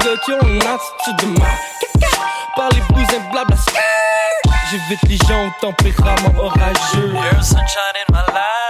nigga qui ont une attitude de Par les bousins blabla J'évite les gens au tempérament orageux. In my life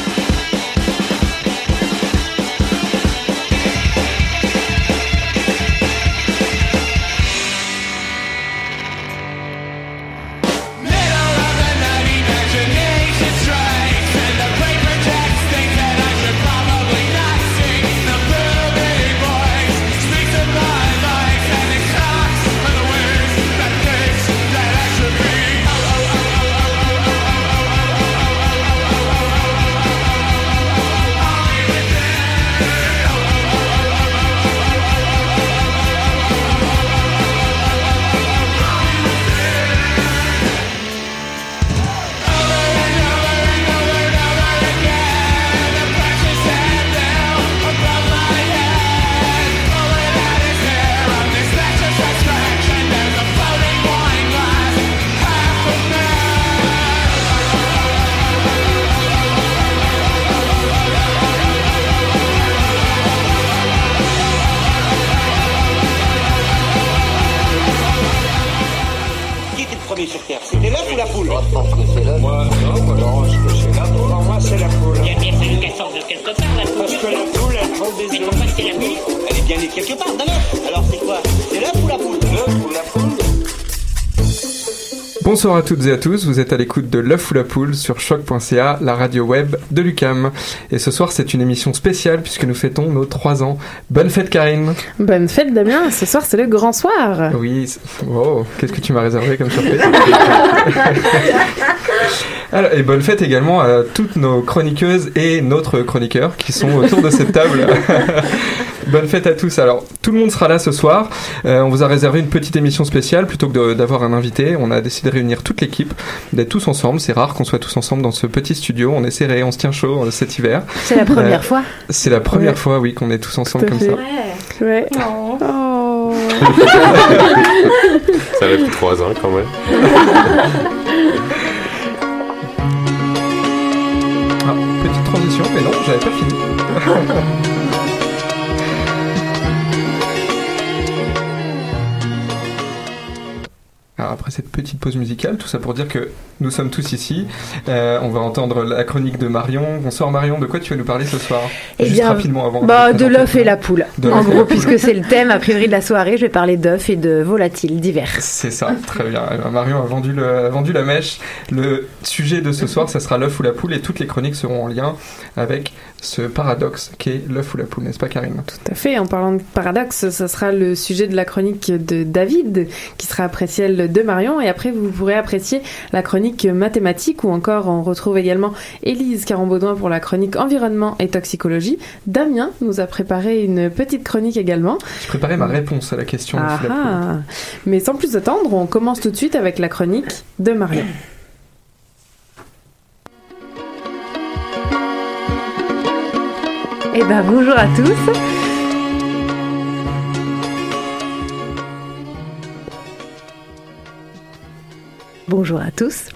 Quelque part, d'un œuf. Alors, c'est quoi? C'est l'œuf ou la poule? L'œuf ou la poule Bonsoir à toutes et à tous, vous êtes à l'écoute de L'œuf ou la poule sur choc.ca, la radio web de Lucam. Et ce soir, c'est une émission spéciale puisque nous fêtons nos 3 ans. Bonne fête, Karine Bonne fête Damien, ce soir c'est le grand soir. Oui, oh, qu'est-ce que tu m'as réservé comme surprise? Alors, Et bonne fête également à toutes nos chroniqueuses et notre chroniqueur qui sont autour de cette table. bonne fête à tous. Alors, tout le monde sera là ce soir. Euh, on vous a réservé une petite émission spéciale plutôt que d'avoir un invité. On a décidé de réunir toute l'équipe, d'être tous ensemble. C'est rare qu'on soit tous ensemble dans ce petit studio. On est serré, on se tient chaud cet hiver. C'est la première Euh, fois. C'est la première Ouais. fois, oui, qu'on est tous ensemble comme fait. ça. Ouais. Oh. Ça fait trois ans quand même. petite transition, mais non, j'avais pas fini. Alors après cette petite pause musicale, tout ça pour dire que nous sommes tous ici. Euh, on va entendre la chronique de Marion. Bonsoir Marion, de quoi tu vas nous parler ce soir Eh Juste bien, rapidement avant. Bah, de l'œuf et la poule. De en gros, puisque c'est le thème a priori de la soirée, je vais parler d'œufs et de volatiles divers. C'est ça, très bien. Eh ben, Marion a vendu, le, a vendu la mèche. Le sujet de ce soir, ça sera l'œuf ou la poule et toutes les chroniques seront en lien avec ce paradoxe qu'est l'œuf ou la poule, n'est-ce pas Karine? Tout à fait. En parlant de paradoxe, ça sera le sujet de la chronique de David, qui sera après celle de Marion. Et après, vous pourrez apprécier la chronique mathématique, ou encore on retrouve également Élise Carambaudouin pour la chronique environnement et toxicologie. Damien nous a préparé une petite chronique également. Je préparais ma réponse à la question Ah la ah. Mais sans plus attendre, on commence tout de suite avec la chronique de Marion. Eh ben bonjour à tous. Bonjour à tous.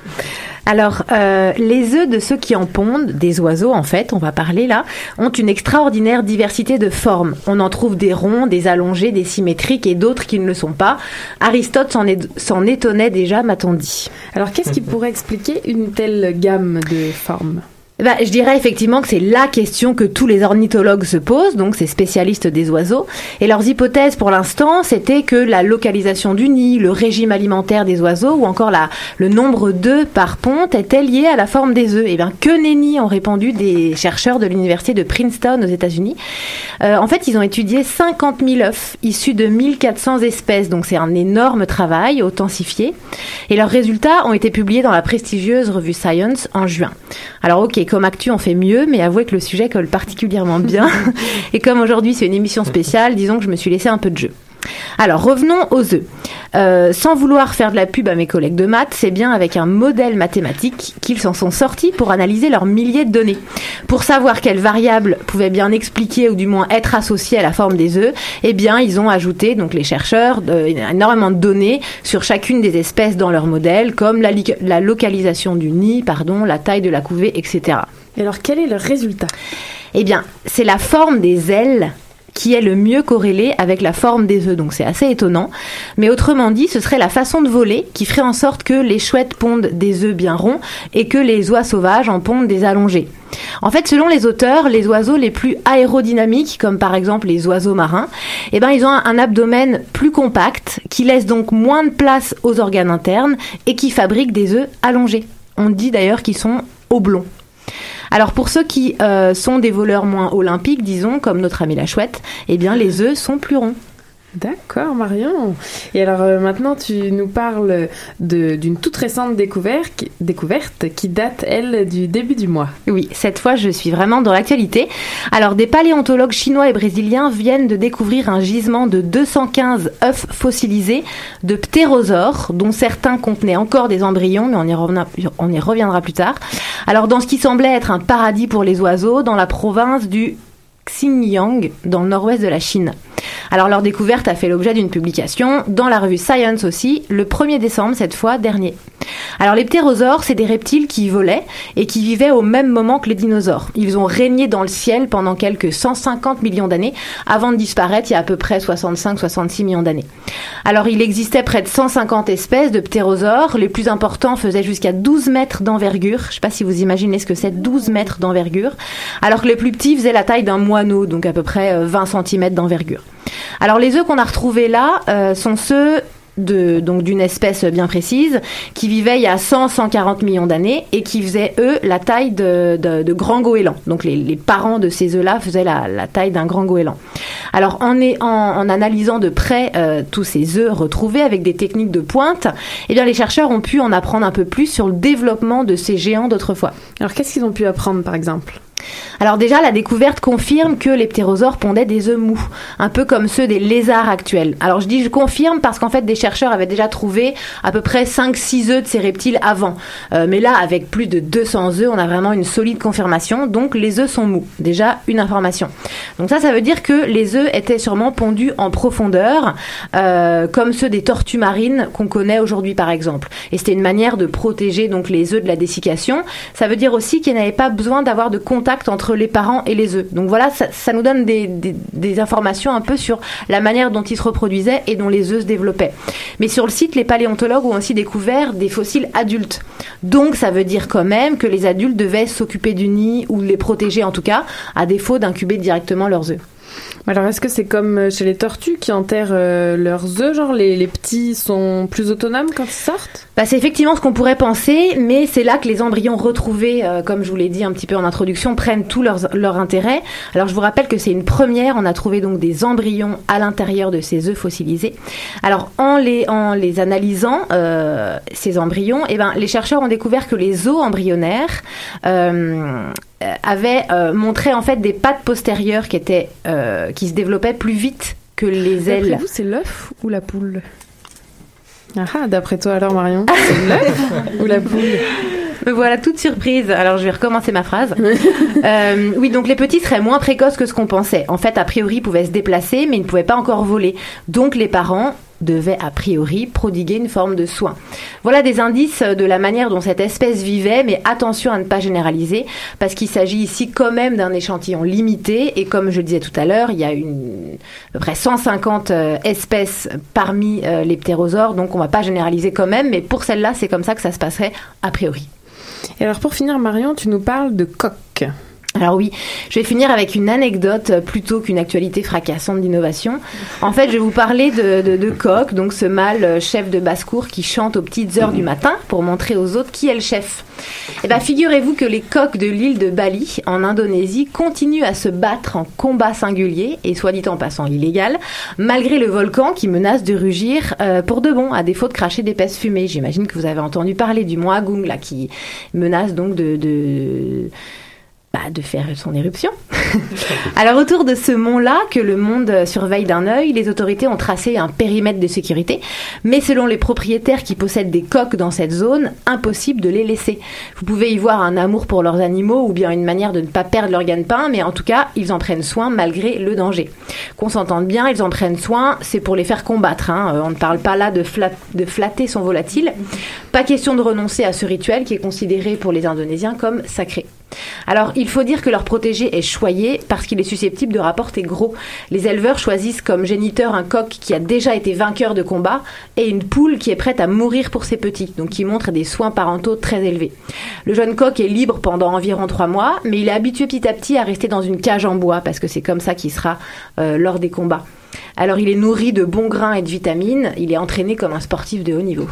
Alors, euh, les œufs de ceux qui en pondent, des oiseaux en fait, on va parler là, ont une extraordinaire diversité de formes. On en trouve des ronds, des allongés, des symétriques et d'autres qui ne le sont pas. Aristote s'en étonnait déjà, m'a-t-on dit. Alors, qu'est-ce qui pourrait expliquer une telle gamme de formes? Bah, je dirais effectivement que c'est la question que tous les ornithologues se posent, donc ces spécialistes des oiseaux. Et leurs hypothèses pour l'instant, c'était que la localisation du nid, le régime alimentaire des oiseaux ou encore la, le nombre d'œufs par ponte étaient liés à la forme des œufs. Et eh bien, que nenni ont répondu des chercheurs de l'université de Princeton aux États-Unis. Euh, en fait, ils ont étudié 50 000 œufs issus de 1400 espèces, donc c'est un énorme travail authentifié. Et leurs résultats ont été publiés dans la prestigieuse revue Science en juin. Alors, ok, comme actu, on fait mieux, mais avouez que le sujet colle particulièrement bien. et comme aujourd'hui c'est une émission spéciale, disons que je me suis laissé un peu de jeu. Alors revenons aux œufs. Euh, sans vouloir faire de la pub à mes collègues de maths, c'est bien avec un modèle mathématique qu'ils s'en sont sortis pour analyser leurs milliers de données. Pour savoir quelles variables pouvaient bien expliquer ou du moins être associées à la forme des œufs, eh bien ils ont ajouté, donc les chercheurs, énormément de données sur chacune des espèces dans leur modèle, comme la, la localisation du nid, pardon, la taille de la couvée, etc. Et alors quel est le résultat? Eh bien, c'est la forme des ailes qui est le mieux corrélé avec la forme des œufs. Donc c'est assez étonnant. Mais autrement dit, ce serait la façon de voler qui ferait en sorte que les chouettes pondent des œufs bien ronds et que les oies sauvages en pondent des allongés. En fait, selon les auteurs, les oiseaux les plus aérodynamiques, comme par exemple les oiseaux marins, eh ben, ils ont un abdomen plus compact, qui laisse donc moins de place aux organes internes et qui fabriquent des œufs allongés. On dit d'ailleurs qu'ils sont oblongs. Alors pour ceux qui euh, sont des voleurs moins olympiques, disons, comme notre ami la chouette, eh bien les œufs sont plus ronds. D'accord, Marion. Et alors euh, maintenant, tu nous parles d'une toute récente découverte, découverte qui date, elle, du début du mois. Oui, cette fois, je suis vraiment dans l'actualité. Alors, des paléontologues chinois et brésiliens viennent de découvrir un gisement de 215 œufs fossilisés de ptérosaures, dont certains contenaient encore des embryons, mais on y, reviendra, on y reviendra plus tard. Alors, dans ce qui semblait être un paradis pour les oiseaux, dans la province du Xinjiang, dans le nord-ouest de la Chine. Alors leur découverte a fait l'objet d'une publication dans la revue Science aussi, le 1er décembre cette fois dernier. Alors les ptérosaures, c'est des reptiles qui volaient et qui vivaient au même moment que les dinosaures. Ils ont régné dans le ciel pendant quelques 150 millions d'années avant de disparaître il y a à peu près 65-66 millions d'années. Alors il existait près de 150 espèces de ptérosaures. Les plus importants faisaient jusqu'à 12 mètres d'envergure. Je ne sais pas si vous imaginez ce que c'est 12 mètres d'envergure. Alors que les plus petits faisaient la taille d'un moineau, donc à peu près 20 euh, cm d'envergure. Alors les œufs qu'on a retrouvés là euh, sont ceux de, donc d'une espèce bien précise qui vivait il y a 100-140 millions d'années et qui faisait eux la taille de, de, grands goélands. Donc les, parents de ces œufs-là faisaient la, taille d'un grand goéland. Alors en, en, analysant de près euh, tous ces œufs retrouvés avec des techniques de pointe, eh bien les chercheurs ont pu en apprendre un peu plus sur le développement de ces géants d'autrefois. Alors qu'est-ce qu'ils ont pu apprendre par exemple? Alors déjà, la découverte confirme que les ptérosaures pondaient des œufs mous, un peu comme ceux des lézards actuels. Alors je dis je confirme parce qu'en fait des chercheurs avaient déjà trouvé à peu près 5-6 œufs de ces reptiles avant. Euh, mais là, avec plus de 200 œufs, on a vraiment une solide confirmation. Donc les œufs sont mous. Déjà une information. Donc ça, ça veut dire que les œufs étaient sûrement pondus en profondeur, euh, comme ceux des tortues marines qu'on connaît aujourd'hui par exemple. Et c'était une manière de protéger donc les œufs de la dessiccation. Ça veut dire aussi qu'ils n'avaient pas besoin d'avoir de contact entre les parents et les œufs. Donc voilà, ça, nous donne des, informations un peu sur la manière dont ils se reproduisaient et dont les œufs se développaient. Mais sur le site, les paléontologues ont aussi découvert des fossiles adultes. Donc ça veut dire quand même que les adultes devaient s'occuper du nid ou les protéger en tout cas, à défaut d'incuber directement leurs œufs. Alors, est-ce que c'est comme euh, chez les tortues qui enterrent euh, leurs œufs Genre, les, les, petits sont plus autonomes quand ils sortent? Bah, C'est effectivement ce qu'on pourrait penser, mais c'est là que les embryons retrouvés, euh, comme je vous l'ai dit un petit peu en introduction, prennent tout leur, leur intérêt. Alors, je vous rappelle que c'est une première. On a trouvé donc des embryons à l'intérieur de ces œufs fossilisés. Alors, en les, en les analysant, euh, ces embryons, eh ben, les chercheurs ont découvert que les os embryonnaires avait euh, montré en fait des pattes postérieures qui étaient euh, qui se développaient plus vite que les ailes. vous, c'est l'œuf ou la poule Ah, d'après toi alors Marion, c'est l'œuf ou la poule me voilà toute surprise. Alors je vais recommencer ma phrase. oui, donc les petits seraient moins précoces que ce qu'on pensait. En fait, a priori, ils pouvaient se déplacer, mais ils ne pouvaient pas encore voler. Donc les parents devait a priori prodiguer une forme de soin. Voilà des indices de la manière dont cette espèce vivait, mais attention à ne pas généraliser, parce qu'il s'agit ici quand même d'un échantillon limité, et comme je le disais tout à l'heure, il y a une, à peu près 150 euh, espèces parmi euh, les ptérosaures, donc on ne va pas généraliser quand même, mais pour celle-là, c'est comme ça que ça se passerait a priori. Et alors pour finir, Marion, tu nous parles de coq. Alors oui, je vais finir avec une anecdote plutôt qu'une actualité fracassante d'innovation. En fait, je vais vous parler de, de, de Coq, donc ce mâle chef de basse-cour qui chante aux petites heures du matin pour montrer aux autres qui est le chef. Eh bien, figurez-vous que les coqs de l'île de Bali, en Indonésie, continuent à se battre en combat singulier, et soit dit en passant illégal, malgré le volcan qui menace de rugir euh, pour de bon, à défaut de cracher d'épaisses fumées. J'imagine que vous avez entendu parler du mont Agung, là, qui menace donc de... de de faire son éruption. Alors autour de ce mont-là, que le monde surveille d'un œil, les autorités ont tracé un périmètre de sécurité, mais selon les propriétaires qui possèdent des coques dans cette zone, impossible de les laisser. Vous pouvez y voir un amour pour leurs animaux ou bien une manière de ne pas perdre leur gagne-pain, mais en tout cas, ils en prennent soin malgré le danger. Qu'on s'entende bien, ils en prennent soin, c'est pour les faire combattre. Hein. On ne parle pas là de, de flatter son volatile. Pas question de renoncer à ce rituel qui est considéré pour les Indonésiens comme sacré. Alors, il faut dire que leur protégé est choyé parce qu'il est susceptible de rapporter gros. Les éleveurs choisissent comme géniteur un coq qui a déjà été vainqueur de combat et une poule qui est prête à mourir pour ses petits, donc qui montre des soins parentaux très élevés. Le jeune coq est libre pendant environ trois mois, mais il est habitué petit à petit à rester dans une cage en bois parce que c'est comme ça qu'il sera euh, lors des combats. Alors, il est nourri de bons grains et de vitamines, il est entraîné comme un sportif de haut niveau.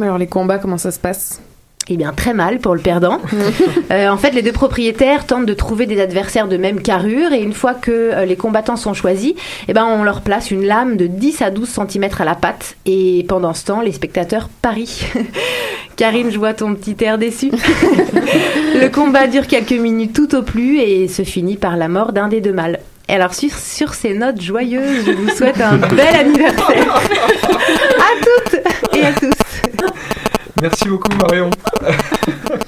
Alors, les combats, comment ça se passe? Eh bien, très mal pour le perdant. euh, en fait, les deux propriétaires tentent de trouver des adversaires de même carrure et une fois que euh, les combattants sont choisis, eh ben, on leur place une lame de 10 à 12 cm à la patte et pendant ce temps, les spectateurs parient. Karine, je vois ton petit air déçu. le combat dure quelques minutes tout au plus et se finit par la mort d'un des deux mâles. Alors sur, sur ces notes joyeuses, je vous souhaite un bel anniversaire à toutes et à tous. Merci beaucoup Marion.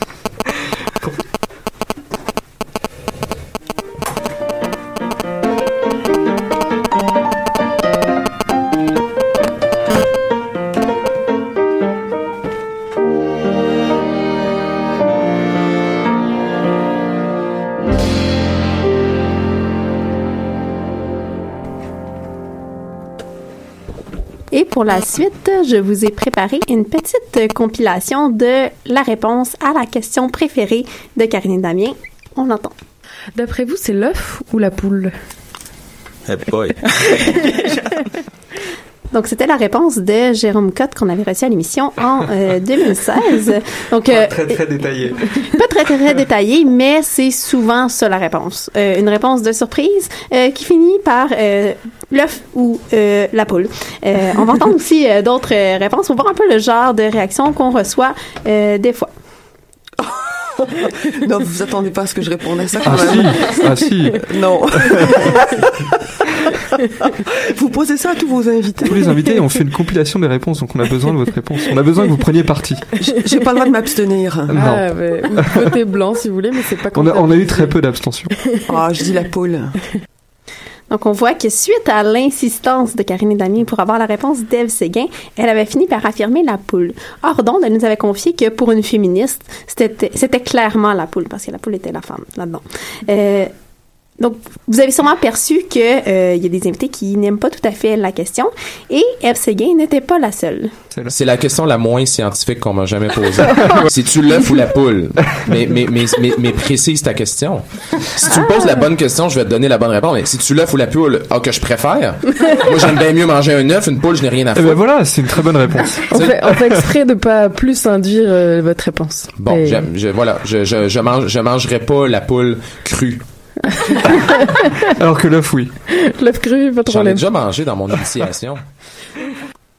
pour la suite, je vous ai préparé une petite compilation de la réponse à la question préférée de Karine et Damien. On l'entend. D'après vous, c'est l'œuf ou la poule? Hey boy. Donc, c'était la réponse de Jérôme Cotte qu'on avait reçue à l'émission en euh, 2016. Donc, euh, Très très détaillé. pas très, très, très détaillé, mais c'est souvent ça la réponse. Euh, une réponse de surprise euh, qui finit par euh, l'œuf ou euh, la poule. Euh, on va entendre aussi euh, d'autres euh, réponses. On va voir un peu le genre de réaction qu'on reçoit euh, des fois. non, vous vous attendez pas à ce que je réponde à ça quand Ah si, même. ah si. Non. vous posez ça à tous vos invités. Tous les invités ont fait une compilation des réponses, donc on a besoin de votre réponse. On a besoin que vous preniez parti. J'ai pas le droit de m'abstenir. Non. Ah, mais, ou côté blanc si vous voulez, mais c'est pas On a, on a eu très peu d'abstention. Ah, je dis la poule. Donc, on voit que suite à l'insistance de Karine et Damien pour avoir la réponse d'Ève Séguin, elle avait fini par affirmer la poule. Or, donc, elle nous avait confié que pour une féministe, c'était clairement la poule, parce que la poule était la femme là-dedans. Euh, donc, vous avez sûrement perçu qu'il euh, y a des invités qui n'aiment pas tout à fait la question, et Eve Séguin n'était pas la seule. C'est la question la moins scientifique qu'on m'a jamais posée. C'est-tu l'œuf ou la poule? Mais, mais, mais, mais, mais précise ta question. Si tu me poses la bonne question, je vais te donner la bonne réponse. Mais c'est-tu l'œuf ou la poule? Ah, que je préfère? Moi, j'aime bien mieux manger un œuf, une poule, je n'ai rien à Eh ben voilà, c'est une très bonne réponse. On fait, on fait exprès de pas plus induire euh, votre réponse. Bon, Et- je, voilà, je, je, je mange, je mangerai pas la poule crue. Alors que l'œuf, oui. L'œuf cru, pas de J'en ai problème. déjà mangé dans mon initiation.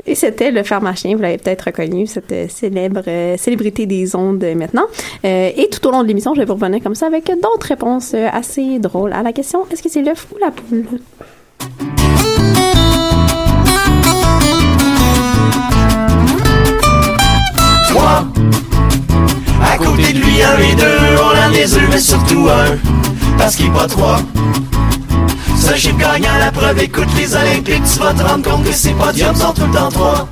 Et c'était le pharmacien, vous l'avez peut-être reconnu, cette euh, célèbre euh, célébrité des ondes euh, maintenant. Euh, et tout au long de l'émission, je vais vous revenir comme ça avec d'autres réponses assez drôles à la question est-ce que c'est l'œuf ou la poule? Trois. À côté de lui, un et deux, on a des œufs, mais surtout un. Parce qu'il pas trois. Ce chip gagnant la preuve, écoute les Olympiques, tu vas te rendre compte que ces podiums sont tout le temps trois.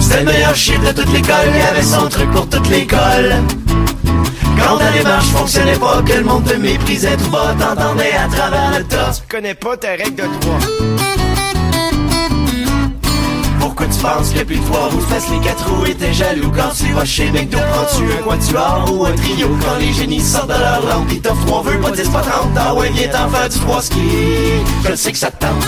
C'était le meilleur chip de toute l'école, il y avait son truc pour toute l'école. Quand ta démarche fonctionnait pas, que le monde te méprisait bas, t'entendais à travers le tas. Tu connais pas ta règle de trois. Pourquoi tu penses que plus de voir vous fasse les quatre roues t'es jaloux Quand tu vas chez McDo, prends-tu un quatuor ou un trio Quand les génies sortent de leur lampe, ils t'offrent trois vœux, pas 10, pas 30 Ah ouais, viens t'en faire du trois ski Je sais que ça te tente.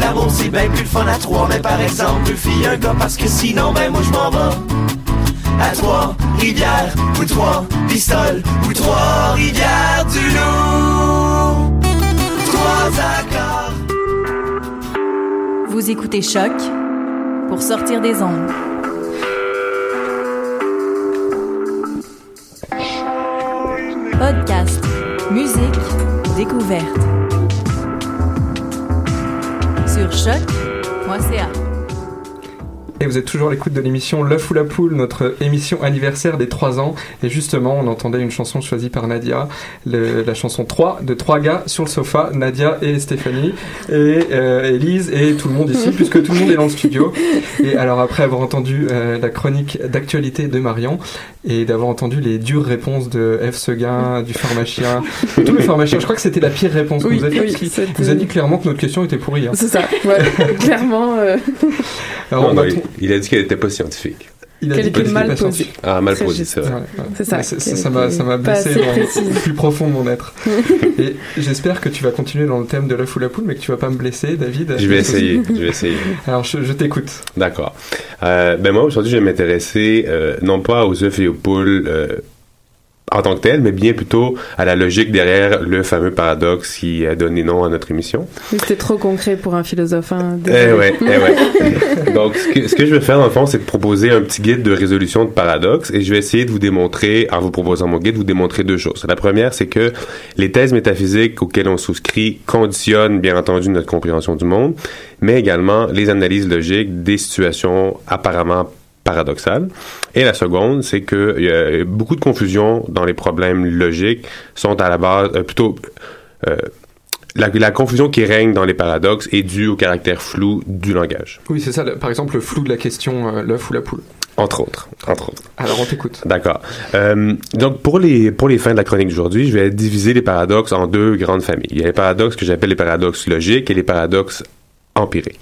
L'amour c'est bien plus fun à trois. Mais par exemple deux filles un gars Parce que sinon ben moi je m'en vais À trois rivières Ou trois pistoles Ou trois rivières du loup Trois accords Vous écoutez Choc pour sortir des ondes. Podcast, musique, découverte. Sur choc.ca. Et vous êtes toujours à l'écoute de l'émission L'œuf ou la poule, notre émission anniversaire des 3 ans. Et justement, on entendait une chanson choisie par Nadia, le- la chanson 3 de trois gars sur le sofa, Nadia et Stéphanie, et euh, Élise et tout le monde ici, puisque tout le monde est dans le studio. Et alors après avoir entendu euh, la chronique d'actualité de Marion, et d'avoir entendu les dures réponses de F. Seguin, du pharmacien, de tous les pharmaciens, je croit que c'était la pire réponse que Oui, vous avez oui, faite, vous a dit clairement que notre question était pourrie. hein. C'est ça, ouais, clairement. euh, Alors, Non, on non, va il, a dit qu'elle était pas scientifique. il a Qu'elle dit mal scientifique. Ah, mal posé, c'est vrai. Ouais, ouais. C'est ça. C'est- ça m'a ça m'a blessé le plus profond de mon être. Et j'espère que tu vas continuer dans le thème de l'œuf ou la poule, mais que tu vas pas me blesser, David. Je vais essayer, je vais essayer. Alors je, je t'écoute. D'accord. Euh, ben moi, aujourd'hui, je vais m'intéresser euh, non pas aux œufs et aux poules euh, en tant que tel, mais bien plutôt à la logique derrière le fameux paradoxe qui a donné nom à notre émission. C'était trop concret pour un philosophe. Hein, Eh ouais, eh ouais. Donc, ce que, ce que je vais faire, dans le fond, c'est de proposer un petit guide de résolution de paradoxes et je vais essayer de vous démontrer, en vous proposant mon guide, vous démontrer deux choses. La première, c'est que les thèses métaphysiques auxquelles on souscrit conditionnent, bien entendu, notre compréhension du monde, mais également les analyses logiques des situations apparemment paradoxales. Et la seconde, c'est que y a beaucoup de confusion dans les problèmes logiques sont à la base, euh, plutôt, euh, la, la confusion qui règne dans les paradoxes est due au caractère flou du langage. Oui, c'est ça. le- par exemple, le flou de la question, euh, l'œuf ou la poule. Entre autres. Entre autres. Alors on t'écoute. D'accord. Euh, donc pour les pour les fins de la chronique d'aujourd'hui, je vais diviser les paradoxes en deux grandes familles. Il y a les paradoxes que j'appelle les paradoxes logiques et les paradoxes empiriques.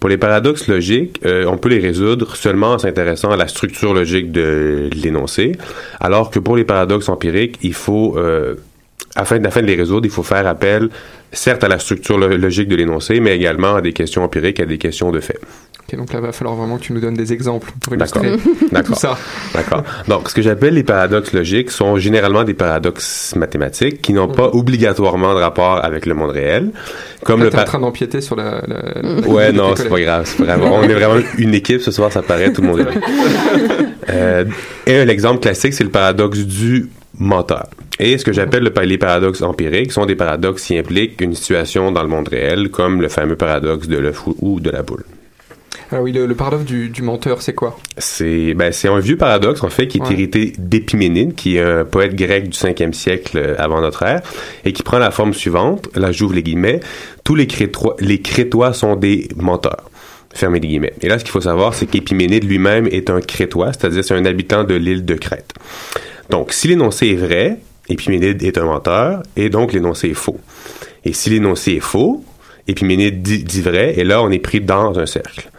Pour les paradoxes logiques, euh, on peut les résoudre seulement en s'intéressant à la structure logique de l'énoncé, alors que pour les paradoxes empiriques, il faut euh, afin, de les résoudre, il faut faire appel certes à la structure lo- logique de l'énoncé, mais également à des questions empiriques, à des questions de fait. Ok, donc là, va falloir vraiment que tu nous donnes des exemples pour illustrer tout ça. D'accord. Donc, ce que j'appelle les paradoxes logiques sont généralement des paradoxes mathématiques qui n'ont pas obligatoirement de rapport avec le monde réel. Comme Là, le t'es en train d'empiéter sur la. la- la- Ouais, non, c'est pas grave, c'est pas grave. On est vraiment une équipe ce soir, ça paraît, tout le monde est là. Euh, et un exemple classique, c'est le paradoxe du menteur. Et ce que j'appelle le- les paradoxes empiriques sont des paradoxes qui impliquent une situation dans le monde réel, comme le fameux paradoxe de l'œuf ou de la boule. Alors oui, le, le paradoxe du, du menteur, c'est quoi? C'est ben, c'est un vieux paradoxe, en fait, qui est Ouais. hérité d'Épiménide, qui est un poète grec du 5e siècle euh, avant notre ère, et qui prend la forme suivante. Là, j'ouvre les guillemets. Tous les Crétois, les Crétois sont des menteurs. Fermez les guillemets. Et là, ce qu'il faut savoir, c'est qu'Épiménide lui-même est un Crétois, c'est-à-dire c'est un habitant de l'île de Crète. Donc, si l'énoncé est vrai, Épiménide est un menteur, et donc l'énoncé est faux. Et si l'énoncé est faux, Épiménide dit, dit vrai, et là, on est pris dans un cercle.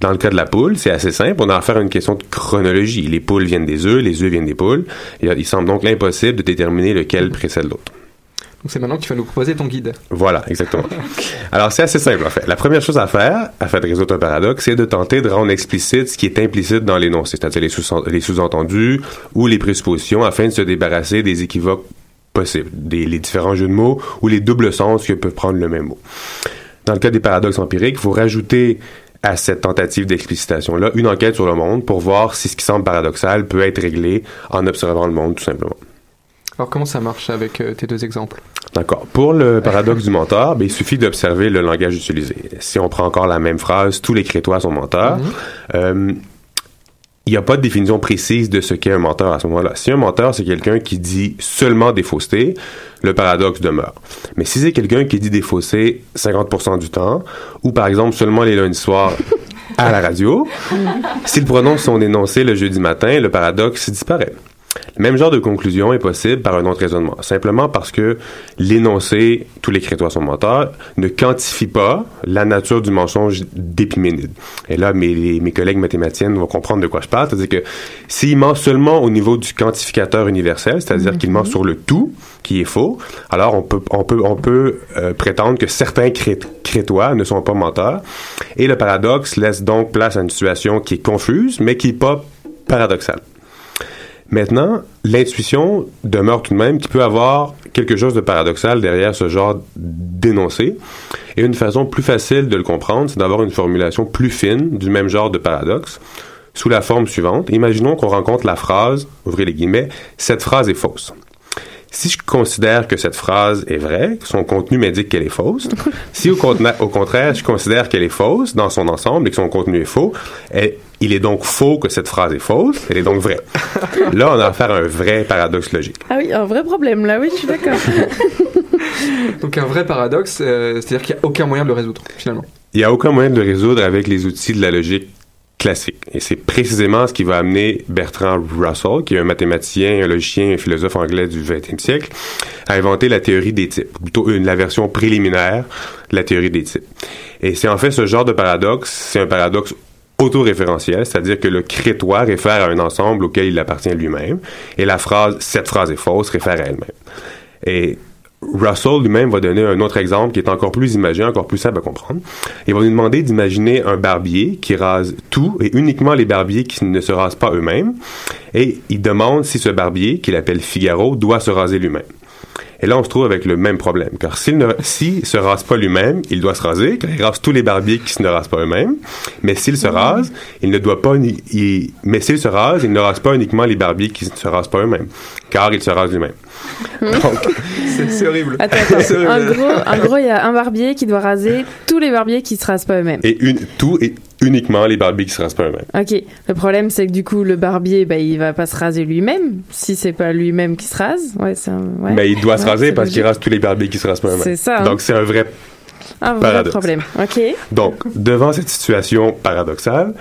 Dans le cas de la poule, c'est assez simple. On a affaire à une question de chronologie. Les poules viennent des œufs, les œufs viennent des poules. Et il semble donc impossible de déterminer lequel précède l'autre. Donc c'est maintenant que tu vas nous proposer ton guide. Voilà, exactement. Alors, c'est assez simple, en fait. La première chose à faire, afin de résoudre un paradoxe, c'est de tenter de rendre explicite ce qui est implicite dans l'énoncé, c'est-à-dire les sous-entendus ou les présuppositions, afin de se débarrasser des équivoques possibles, des, les différents jeux de mots ou les doubles sens que peut prendre le même mot. Dans le cas des paradoxes empiriques, il faut rajouter à cette tentative d'explicitation-là une enquête sur le monde pour voir si ce qui semble paradoxal peut être réglé en observant le monde, tout simplement. Alors comment ça marche avec euh, tes deux exemples? D'accord. Pour le paradoxe du menteur, ben, il suffit d'observer le langage utilisé. Si on prend encore la même phrase, tous les Crétois sont menteurs. euh, il n'y a pas de définition précise de ce qu'est un menteur à ce moment-là. Si un menteur, c'est quelqu'un qui dit seulement des faussetés, le paradoxe demeure. Mais si c'est quelqu'un qui dit des faussetés 50% du temps, ou par exemple seulement les lundis soirs à la radio, s'il prononce son énoncé le jeudi matin, le paradoxe disparaît. Le même genre de conclusion est possible par un autre raisonnement, simplement parce que l'énoncé « tous les crétois sont menteurs » ne quantifie pas la nature du mensonge d'Épiménide. Et là, mes, mes collègues mathématiciennes vont comprendre de quoi je parle, c'est-à-dire que s'il ment seulement au niveau du quantificateur universel, c'est-à-dire qu'il ment sur le tout, qui est faux, alors on peut, on peut, on peut euh, prétendre que certains cré- crétois ne sont pas menteurs. Et le paradoxe laisse donc place à une situation qui est confuse, mais qui n'est pas paradoxale. Maintenant, l'intuition demeure tout de même qu'il peut avoir quelque chose de paradoxal derrière ce genre d'énoncé. Et une façon plus facile de le comprendre, c'est d'avoir une formulation plus fine du même genre de paradoxe sous la forme suivante. Imaginons qu'on rencontre la phrase, ouvrez les guillemets, cette phrase est fausse. Si je considère que cette phrase est vraie, que son contenu m'indique qu'elle est fausse, si au, contraire je considère qu'elle est fausse dans son ensemble et que son contenu est faux, elle- il est donc faux que cette phrase est fausse, elle est donc vraie. Là, on a affaire à un vrai paradoxe logique. Ah oui, un vrai problème là, oui, je suis d'accord. Donc un vrai paradoxe, euh, c'est-à-dire qu'il n'y a aucun moyen de le résoudre, finalement. Il n'y a aucun moyen de le résoudre avec les outils de la logique classique. Et c'est précisément ce qui va amener Bertrand Russell, qui est un mathématicien, un logicien, un philosophe anglais du 20e siècle, à inventer la théorie des types, ou plutôt une, la version préliminaire de la théorie des types. Et c'est en fait ce genre de paradoxe, c'est un paradoxe autoréférentiel, c'est-à-dire que le crétois réfère à un ensemble auquel il appartient lui-même, et la phrase « cette phrase est fausse » réfère à elle-même. Et Russell lui-même va donner un autre exemple qui est encore plus imagé, encore plus simple à comprendre. Il va nous demander d'imaginer un barbier qui rase tout et uniquement les barbiers qui ne se rasent pas eux-mêmes. Et il demande si ce barbier, qu'il appelle Figaro, doit se raser lui-même. Et là, on se trouve avec le même problème. Car s'il ne s'il se rase pas lui-même, il doit se raser, car il rase tous les barbiers qui ne se rasent pas eux-mêmes. Mais s'il se rase, il ne doit pas, il- mais s'il se rase, il ne rase pas uniquement les barbiers qui ne se rasent pas eux-mêmes, car il se rase lui-même. C'est c'est horrible. Attends, attends. C'est horrible. En gros, en gros, il y a un barbier qui doit raser tous les barbiers qui se rasent pas eux-mêmes. Et une, tout et uniquement les barbiers qui se rasent pas eux-mêmes. Ok, le problème c'est que du coup le barbier, bah, il va pas se raser lui-même si c'est pas lui-même qui se rase. Ouais, c'est ouais. Mais il doit se Ouais, raser parce qu'il rase tous les barbiers qui se rasent pas eux-mêmes. C'est ça, hein. Donc c'est un vrai un vrai problème. Ok. Donc, devant cette situation paradoxale,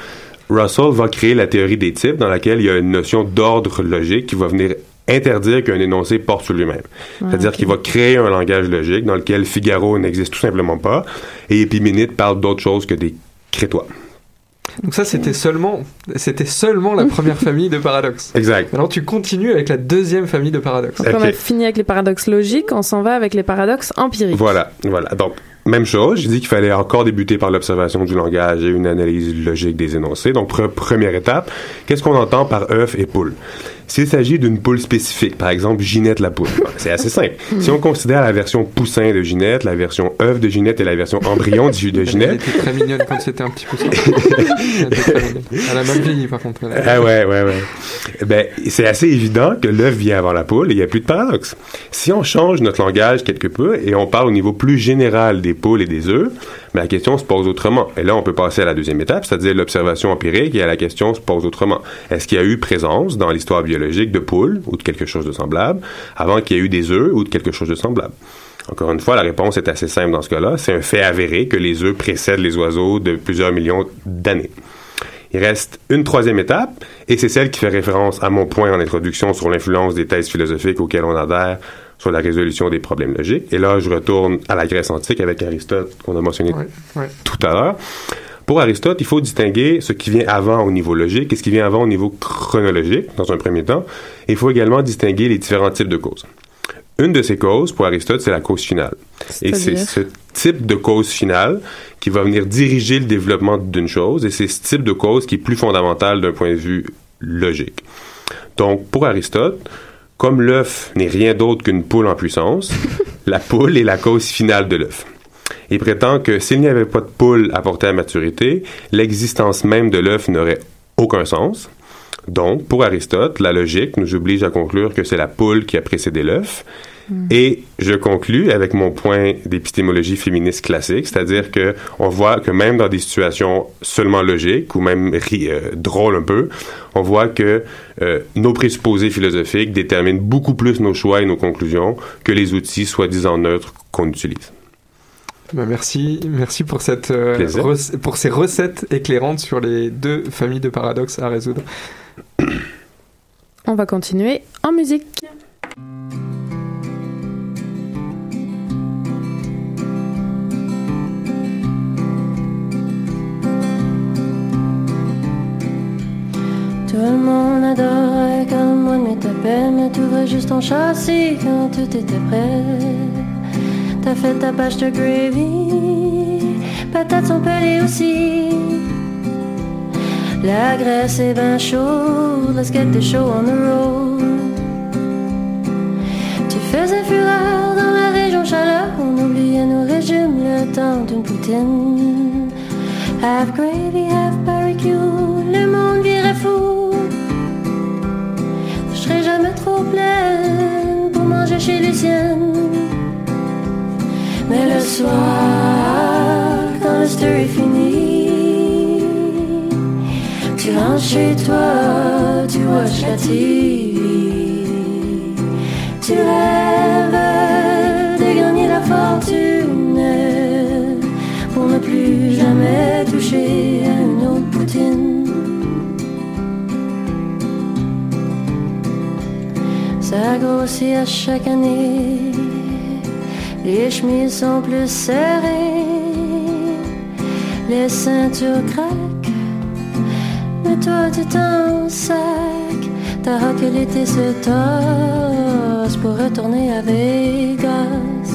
Russell va créer la théorie des types dans laquelle il y a une notion d'ordre logique qui va venir interdire qu'un énoncé porte sur lui-même. Ah, C'est-à-dire qu'il va créer un langage logique dans lequel Figaro n'existe tout simplement pas et Épiménide parle d'autre chose que des crétois. Donc ça, c'était seulement, c'était seulement la première famille de paradoxes. Exact. Maintenant, tu continues avec la deuxième famille de paradoxes. Donc on a fini avec les paradoxes logiques, on s'en va avec les paradoxes empiriques. Voilà, voilà. Donc, même chose, j'ai dit qu'il fallait encore débuter par l'observation du langage et une analyse logique des énoncés. Donc, pre- première étape, qu'est-ce qu'on entend par œuf et poule? S'il s'agit d'une poule spécifique, par exemple Ginette la poule, c'est assez simple. Si on considère la version poussin de Ginette, la version œuf de Ginette et la version embryon de de Elle Ginette, était très mignonne quand c'était un petit ça. Elle. Elle a mal vieilli, par contre. Elle a- Ah ouais, ouais, ouais. Ben, c'est assez évident que l'œuf vient avant la poule et il n'y a plus de paradoxe. Si on change notre langage quelque peu et on parle au niveau plus général des poules et des œufs, ben, la question se pose autrement. Et là, on peut passer à la deuxième étape, c'est-à-dire l'observation empirique, et la question se pose autrement. Est-ce qu'il y a eu présence dans l'histoire biologique de poules ou de quelque chose de semblable avant qu'il y ait eu des œufs ou de quelque chose de semblable? Encore une fois, la réponse est assez simple dans ce cas-là. C'est un fait avéré que les œufs précèdent les oiseaux de plusieurs millions d'années. Il reste une troisième étape, et c'est celle qui fait référence à mon point en introduction sur l'influence des thèses philosophiques auxquelles on adhère sur la résolution des problèmes logiques. Et là, je retourne à la Grèce antique avec Aristote, qu'on a mentionné Ouais, ouais. tout à l'heure. Pour Aristote, il faut distinguer ce qui vient avant au niveau logique et ce qui vient avant au niveau chronologique, dans un premier temps. Et il faut également distinguer les différents types de causes. Une de ces causes, pour Aristote, c'est la cause finale. Et c'est ce type de cause finale qui va venir diriger le développement d'une chose, et c'est ce type de cause qui est plus fondamental d'un point de vue logique. Donc, pour Aristote, comme l'œuf n'est rien d'autre qu'une poule en puissance, la poule est la cause finale de l'œuf. Il prétend que s'il n'y avait pas de poule apportée à maturité, l'existence même de l'œuf n'aurait aucun sens. Donc, pour Aristote, la logique nous oblige à conclure que c'est la poule qui a précédé l'œuf. Et je conclus avec mon point d'épistémologie féministe classique, c'est-à-dire que on voit que même dans des situations seulement logiques ou même euh, drôles un peu, on voit que euh, nos présupposés philosophiques déterminent beaucoup plus nos choix et nos conclusions que les outils soi-disant neutres qu'on utilise. Bah, merci, merci pour cette euh, pour ces recettes éclairantes sur les deux familles de paradoxes à résoudre. On va continuer en musique. Juste en châssis quand tout était prêt. T'as fait ta pâche de gravy, patates sont pelées aussi. La graisse est ben chaude, let's get the show on the road. Tu faisais fureur dans la région chaleur, on oubliait nos régimes, le temps d'une poutine. Half gravy, half barbecue, le monde virait fou. Pour manger chez Lucienne. Mais le soir, quand le stir est fini, tu rentres chez toi, tu watches la TV. Tu rêves de gagner la fortune pour ne plus jamais toucher Ça grossit à chaque année, les chemises sont plus serrées, les ceintures craquent, mais toi tu t'en sac, t'as que l'été se tasse pour retourner à Vegas.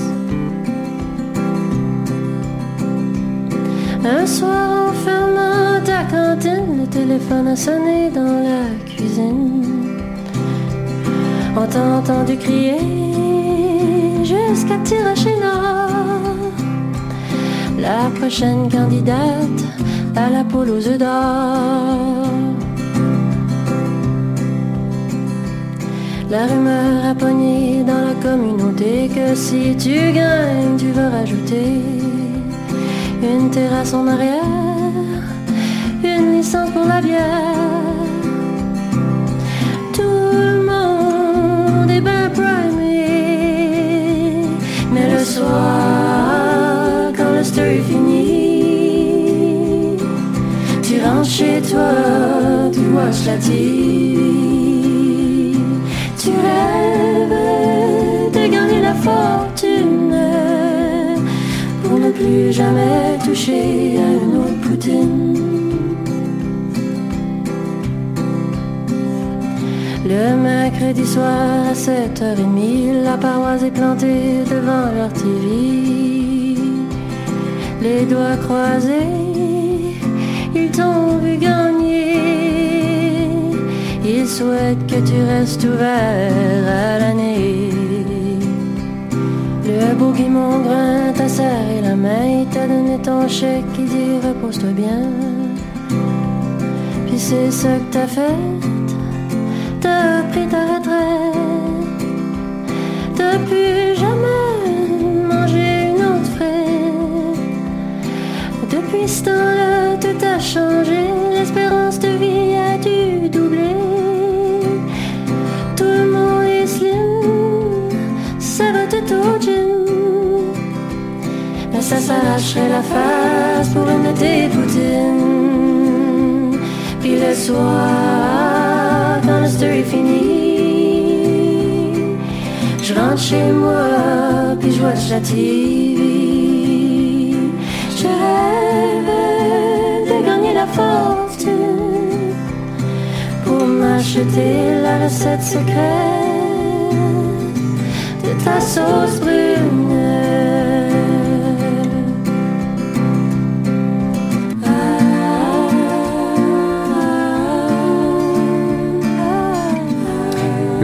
Un soir en fermant ta cantine, le téléphone a sonné dans la cuisine. On t'a entendu crier jusqu'à Tirachina. La prochaine candidate à la poule aux œufs d'or. La rumeur a pogné dans la communauté que si tu gagnes, tu vas rajouter une terrasse en arrière, une licence pour la bière. Mais le soir, quand le stir est fini, tu rentres chez toi, tu watches la TV. Tu rêves de gagner la fortune pour ne plus jamais toucher à une autre poutine. Le mercredi soir à 7h30, la paroisse est plantée devant leur TV. Les doigts croisés, ils t'ont vu gagner. Ils souhaitent que tu restes ouvert à l'année. Le beau Guimond grain t'a serré la main, il t'a donné ton chèque, il dit repose-toi bien. Puis c'est ça que t'as fait, retraite. T'as plus jamais mangé une autre frite. Depuis ce temps-là, tout a changé, l'espérance de vie a dû doubler. Tout le monde est slim, ça va tout au gym. Mais ça s'arracherait la face pour une de tes poutines. Puis le soir, rentre chez moi, puis je watch la. Je rêve de gagner la fortune pour m'acheter la recette secrète de ta sauce brune.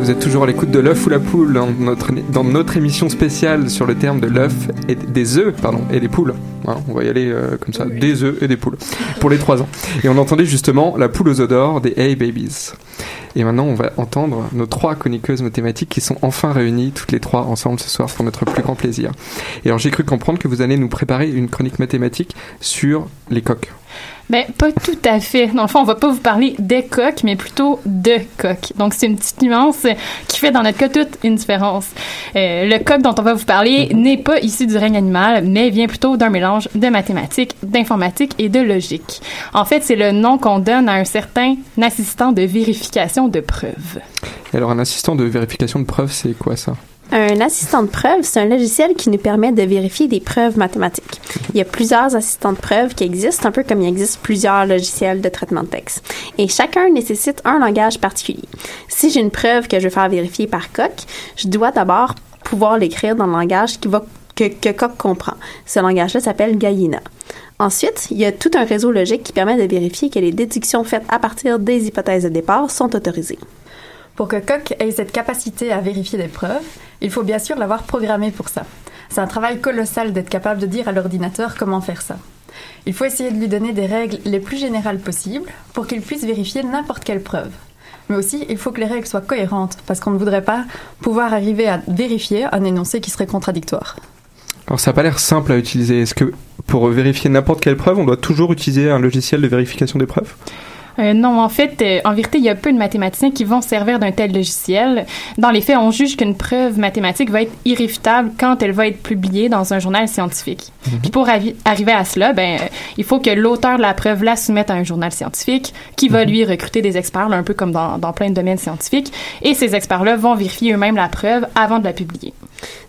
Vous êtes toujours à l'écoute de l'œuf ou la poule dans notre, dans notre émission spéciale sur le terme de l'œuf et des œufs pardon et des poules. Voilà, on va y aller euh, comme ça, des œufs et des poules pour les trois ans. Et on entendait justement la poule aux œufs d'or des Hey Babies. Et maintenant, on va entendre nos trois chroniqueuses mathématiques qui sont enfin réunies toutes les trois ensemble ce soir pour notre plus grand plaisir. Et alors, j'ai cru comprendre que vous allez nous préparer une chronique mathématique sur les coques. Ben, pas tout à fait. Dans le fond, on va pas vous parler des coques, mais plutôt de coques. Donc, c'est une petite nuance qui fait dans notre cas toute une différence. Euh, le coq dont on va vous parler n'est pas issu du règne animal, mais vient plutôt d'un mélange de mathématiques, d'informatique et de logique. En fait, c'est le nom qu'on donne à un certain assistant de vérification de preuves. Et alors, un assistant de vérification de preuves, c'est quoi ça? Un assistant de preuve, c'est un logiciel qui nous permet de vérifier des preuves mathématiques. Il y a plusieurs assistants de preuve qui existent, un peu comme il existe plusieurs logiciels de traitement de texte. Et chacun nécessite un langage particulier. Si j'ai une preuve que je veux faire vérifier par Coq, je dois d'abord pouvoir l'écrire dans le langage qui va, que, que Coq comprend. Ce langage-là s'appelle Gallina. Ensuite, il y a tout un réseau logique qui permet de vérifier que les déductions faites à partir des hypothèses de départ sont autorisées. Pour que Coq ait cette capacité à vérifier des preuves, il faut bien sûr l'avoir programmé pour ça. C'est un travail colossal d'être capable de dire à l'ordinateur comment faire ça. Il faut essayer de lui donner des règles les plus générales possibles pour qu'il puisse vérifier n'importe quelle preuve. Mais aussi, il faut que les règles soient cohérentes parce qu'on ne voudrait pas pouvoir arriver à vérifier un énoncé qui serait contradictoire. Alors, ça n'a pas l'air simple à utiliser. Est-ce que pour vérifier n'importe quelle preuve, on doit toujours utiliser un logiciel de vérification des preuves? Euh, non, en fait, euh, en vérité, il y a peu de mathématiciens qui vont servir d'un tel logiciel. Dans les faits, on juge qu'une preuve mathématique va être irréfutable quand elle va être publiée dans un journal scientifique. Puis pour arriver à cela, ben, euh, il faut que l'auteur de la preuve la soumette à un journal scientifique qui va lui recruter des experts, là, un peu comme dans, dans plein de domaines scientifiques. Et ces experts-là vont vérifier eux-mêmes la preuve avant de la publier.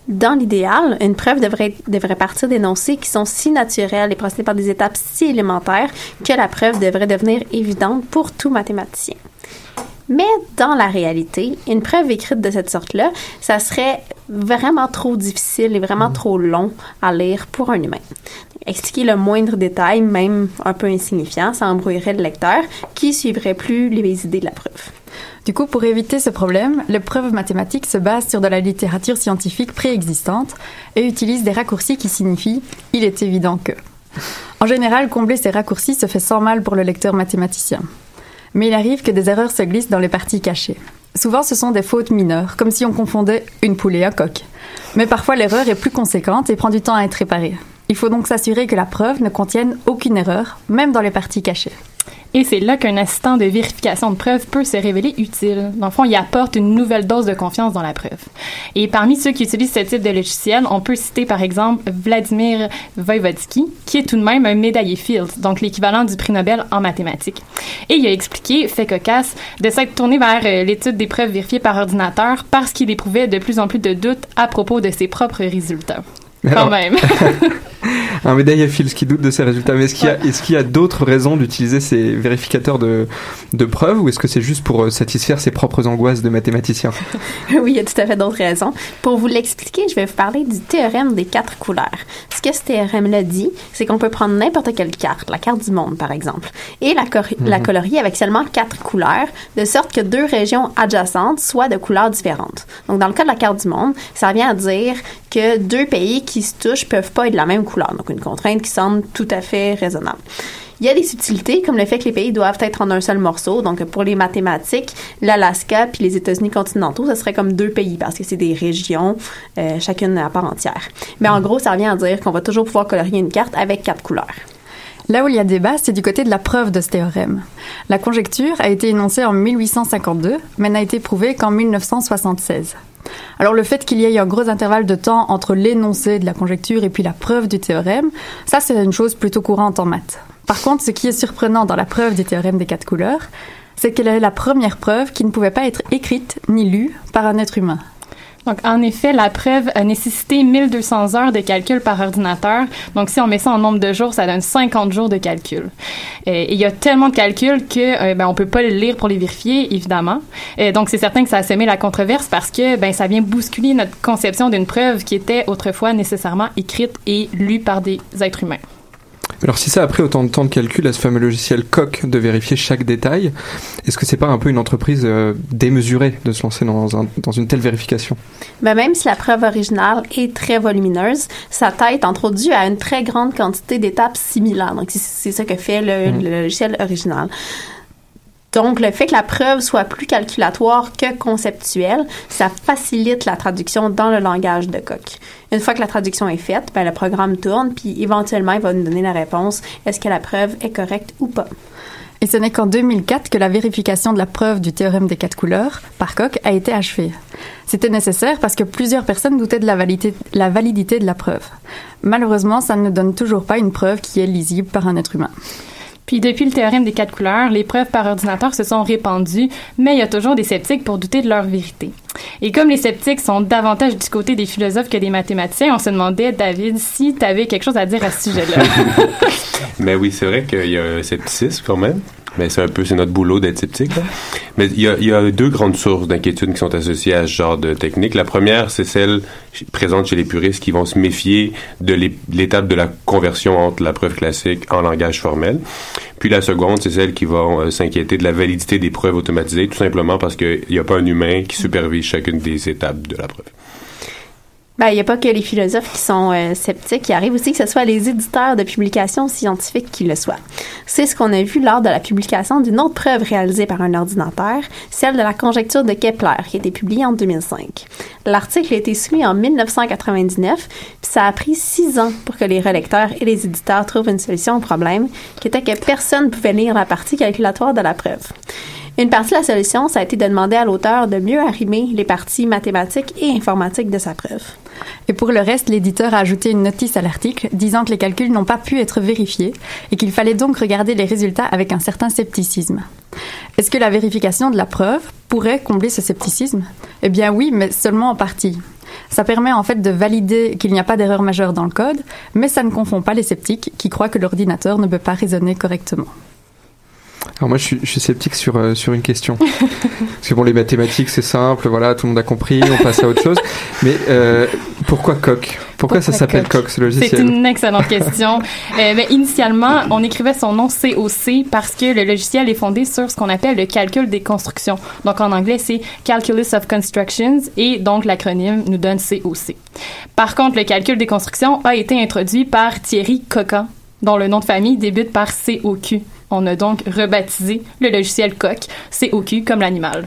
Dans l'idéal, une preuve devrait, devrait partir d'énoncés qui sont si naturels et procéder par des étapes si élémentaires que la preuve devrait devenir évidente pour tout mathématicien. Mais dans la réalité, une preuve écrite de cette sorte-là, ça serait vraiment trop difficile et vraiment trop long à lire pour un humain. Expliquer le moindre détail, même un peu insignifiant, ça embrouillerait le lecteur qui suivrait plus les idées de la preuve. Du coup, pour éviter ce problème, les preuves mathématiques se basent sur de la littérature scientifique préexistante et utilisent des raccourcis qui signifient il est évident que. En général, combler ces raccourcis se fait sans mal pour le lecteur mathématicien. Mais il arrive que des erreurs se glissent dans les parties cachées. Souvent, ce sont des fautes mineures, comme si on confondait une poule et un coq. Mais parfois, l'erreur est plus conséquente et prend du temps à être réparée. Il faut donc s'assurer que la preuve ne contienne aucune erreur, même dans les parties cachées. Et c'est là qu'un assistant de vérification de preuve peut se révéler utile. Dans le fond, il apporte une nouvelle dose de confiance dans la preuve. Et parmi ceux qui utilisent ce type de logiciel, on peut citer par exemple Vladimir Voivodsky, qui est tout de même un médaillé Fields, donc l'équivalent du prix Nobel en mathématiques. Et il a expliqué, fait cocasse, de s'être tourné vers euh, l'étude des preuves vérifiées par ordinateur parce qu'il éprouvait de plus en plus de doutes à propos de ses propres résultats. Quand même. Un médaille à Fields qui doute de ses résultats. Mais est-ce qu'il y a, est-ce qu'il y a d'autres raisons d'utiliser ces vérificateurs de, de preuves ou est-ce que c'est juste pour euh, satisfaire ses propres angoisses de mathématicien? Oui, il y a tout à fait d'autres raisons. Pour vous l'expliquer, je vais vous parler du théorème des quatre couleurs. Ce que ce théorème-là dit, c'est qu'on peut prendre n'importe quelle carte, la carte du monde par exemple, et la Mhm. colorier avec seulement quatre couleurs, de sorte que deux régions adjacentes soient de couleurs différentes. Donc dans le cas de la carte du monde, ça vient à dire que deux pays qui se touchent peuvent pas être de la même couleur. Donc une contrainte qui semble tout à fait raisonnable. Il y a des subtilités, comme le fait que les pays doivent être en un seul morceau. Donc, pour les mathématiques, l'Alaska puis les États-Unis continentaux, ça serait comme deux pays parce que c'est des régions, euh, chacune à part entière. Mais en gros, ça revient à dire qu'on va toujours pouvoir colorier une carte avec quatre couleurs. Là où il y a débat, c'est du côté de la preuve de ce théorème. La conjecture a été énoncée en 1852, mais n'a été prouvée qu'en 1976. Alors le fait qu'il y ait un gros intervalle de temps entre l'énoncé de la conjecture et puis la preuve du théorème, ça c'est une chose plutôt courante en maths. Par contre, ce qui est surprenant dans la preuve du théorème des quatre couleurs, c'est qu'elle est la première preuve qui ne pouvait pas être écrite ni lue par un être humain. Donc, en effet, la preuve a nécessité 1200 heures de calcul par ordinateur. Donc, si on met ça en nombre de jours, ça donne 50 jours de calcul. Euh, Et il y a tellement de calculs que euh, ben, on peut pas le lire pour les vérifier, évidemment. Et donc, c'est certain que ça a semé la controverse parce que ben, ça vient bousculer notre conception d'une preuve qui était autrefois nécessairement écrite et lue par des êtres humains. Alors si ça a pris autant de temps de calcul à ce fameux logiciel Coq de vérifier chaque détail, est-ce que c'est pas un peu une entreprise euh, démesurée de se lancer dans, un- dans une telle vérification? Mais même si la preuve originale est très volumineuse, sa taille est entre autres due à une très grande quantité d'étapes similaires. Donc, c'est- ça que fait le, Mhm. le logiciel original. Donc, le fait que la preuve soit plus calculatoire que conceptuelle, ça facilite la traduction dans le langage de Coq. Une fois que la traduction est faite, ben, le programme tourne, puis éventuellement, il va nous donner la réponse est-ce que la preuve est correcte ou pas. Et ce n'est qu'en 2004 que la vérification de la preuve du théorème des quatre couleurs par Koch a été achevée. C'était nécessaire parce que plusieurs personnes doutaient de la la validité de la preuve. Malheureusement, ça ne donne toujours pas une preuve qui est lisible par un être humain. Puis depuis le théorème des quatre couleurs, les preuves par ordinateur se sont répandues, mais il y a toujours des sceptiques pour douter de leur vérité. Et comme les sceptiques sont davantage du côté des philosophes que des mathématiciens, on se demandait, David, si tu avais quelque chose à dire à ce sujet-là. Mais oui, c'est vrai qu'il y a un scepticisme quand même. Mais c'est un peu, c'est notre boulot d'être sceptique. Mais il y, a, y a deux grandes sources d'inquiétude qui sont associées à ce genre de technique. La première, c'est celle présente chez les puristes qui vont se méfier de l'é- l'étape de la conversion entre la preuve classique en langage formel. Puis la seconde, c'est celle qui vont euh, s'inquiéter de la validité des preuves automatisées, tout simplement parce qu'il n'y a pas un humain qui supervise chacune des étapes de la preuve. Ben, il n'y a pas que les philosophes qui sont euh, sceptiques. Il arrive aussi que ce soit les éditeurs de publications scientifiques qui le soient. C'est ce qu'on a vu lors de la publication d'une autre preuve réalisée par un ordinateur, celle de la conjecture de Kepler, qui a été publiée en 2005. L'article a été soumis en 1999, puis ça a pris six ans pour que les relecteurs et les éditeurs trouvent une solution au problème, qui était que personne ne pouvait lire la partie calculatoire de la preuve. Une partie de la solution, ça a été de demander à l'auteur de mieux arrimer les parties mathématiques et informatiques de sa preuve. Et pour le reste, l'éditeur a ajouté une notice à l'article disant que les calculs n'ont pas pu être vérifiés et qu'il fallait donc regarder les résultats avec un certain scepticisme. Est-ce que la vérification de la preuve pourrait combler ce scepticisme? Eh bien oui, mais seulement en partie. Ça permet en fait de valider qu'il n'y a pas d'erreur majeure dans le code, mais ça ne confond pas les sceptiques qui croient que l'ordinateur ne peut pas raisonner correctement. Alors moi, je suis, je suis sceptique sur, euh, sur une question. Parce que bon, les mathématiques, c'est simple, voilà, tout le monde a compris, on passe à autre chose. Mais euh, pourquoi coq? Pourquoi, ça s'appelle coq, ce C'est logiciel une excellente question. Euh, ben, initialement, on écrivait son nom COC parce que le logiciel est fondé sur ce qu'on appelle le calcul des constructions. Donc en anglais, c'est Calculus of Constructions et donc l'acronyme nous donne COC. Par contre, le calcul des constructions a été introduit par Thierry Coquin, dont le nom de famille débute par COQ. On a donc rebaptisé le logiciel coq COQ comme l'animal.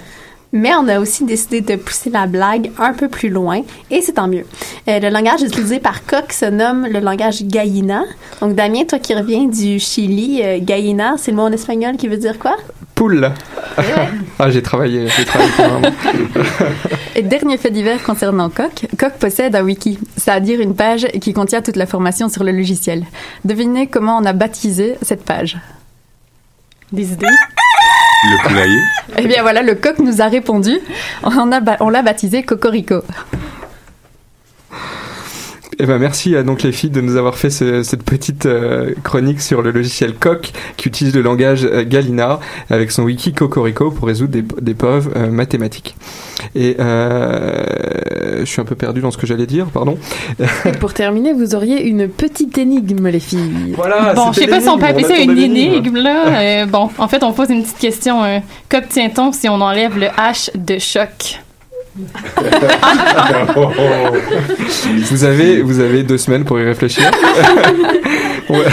Mais on a aussi décidé de pousser la blague un peu plus loin, et c'est tant mieux. Euh, le langage utilisé par Coq se nomme le langage Gallina. Donc, Damien, toi qui reviens du Chili, euh, Gallina, c'est le mot en espagnol qui veut dire quoi? Poule Ah, j'ai travaillé, j'ai travaillé Et dernier fait divers concernant Coq, Coq possède un wiki, c'est-à-dire une page qui contient toute l'information sur le logiciel. Devinez comment on a baptisé cette page Des idées Le poulailler. Eh bien voilà, le coq nous a répondu. On, l'a baptisé Cocorico. Eh ben merci à donc les filles de nous avoir fait ce- cette petite euh, chronique sur le logiciel Coq qui utilise le langage euh, Galina avec son wiki Cocorico pour résoudre des, des preuves euh, mathématiques. Et euh, je suis un peu perdu dans ce que j'allais dire, pardon. Et pour terminer, vous auriez une petite énigme, les filles. Voilà, bon, je sais pas si on peut appeler ça une énigme, là. Euh, bon, en fait, on pose une petite question. euh, Qu'obtient-on si on enlève le H de choc? vous avez vous avez deux semaines pour y réfléchir. Ouais.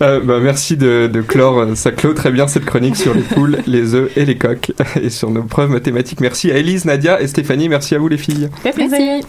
Euh, bah, merci de, de clore, ça clôt très bien cette chronique sur les poules, les œufs et les coques et sur nos preuves mathématiques. Merci à Elise, Nadia et Stéphanie. Merci à vous les filles. Merci. Deux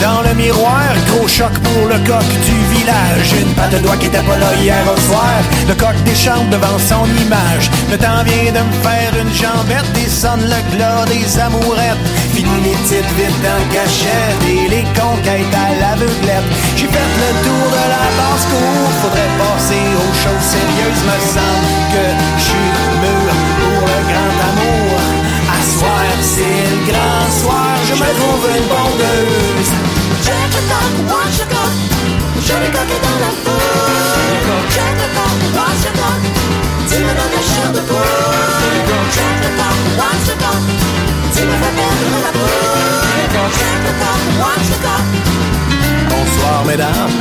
dans le miroir, gros choc pour le coq du village. Une patte doigt qui était pas là hier au soir. Le coq déchante devant son image. Le temps vient de me faire une jambette, dessonne le glas des amourettes. Fini les petites dans le cachette et les conquêtes à l'aveuglette. J'ai fait le tour de la basse-cour, faudrait passer aux choses sérieuses. Me semble que je suis mûr pour le grand amour. Soir, c'est le grand soir, je me trouve une bondeuse. Check le coq, watch le coq, joli coq est dans la foule. Check le coq, watch le coq, tu me donnes la chair de poule. Check le coq, watch le coq, tu me fais perdre la boule. Check le coq, watch le coq. Bonsoir mesdames.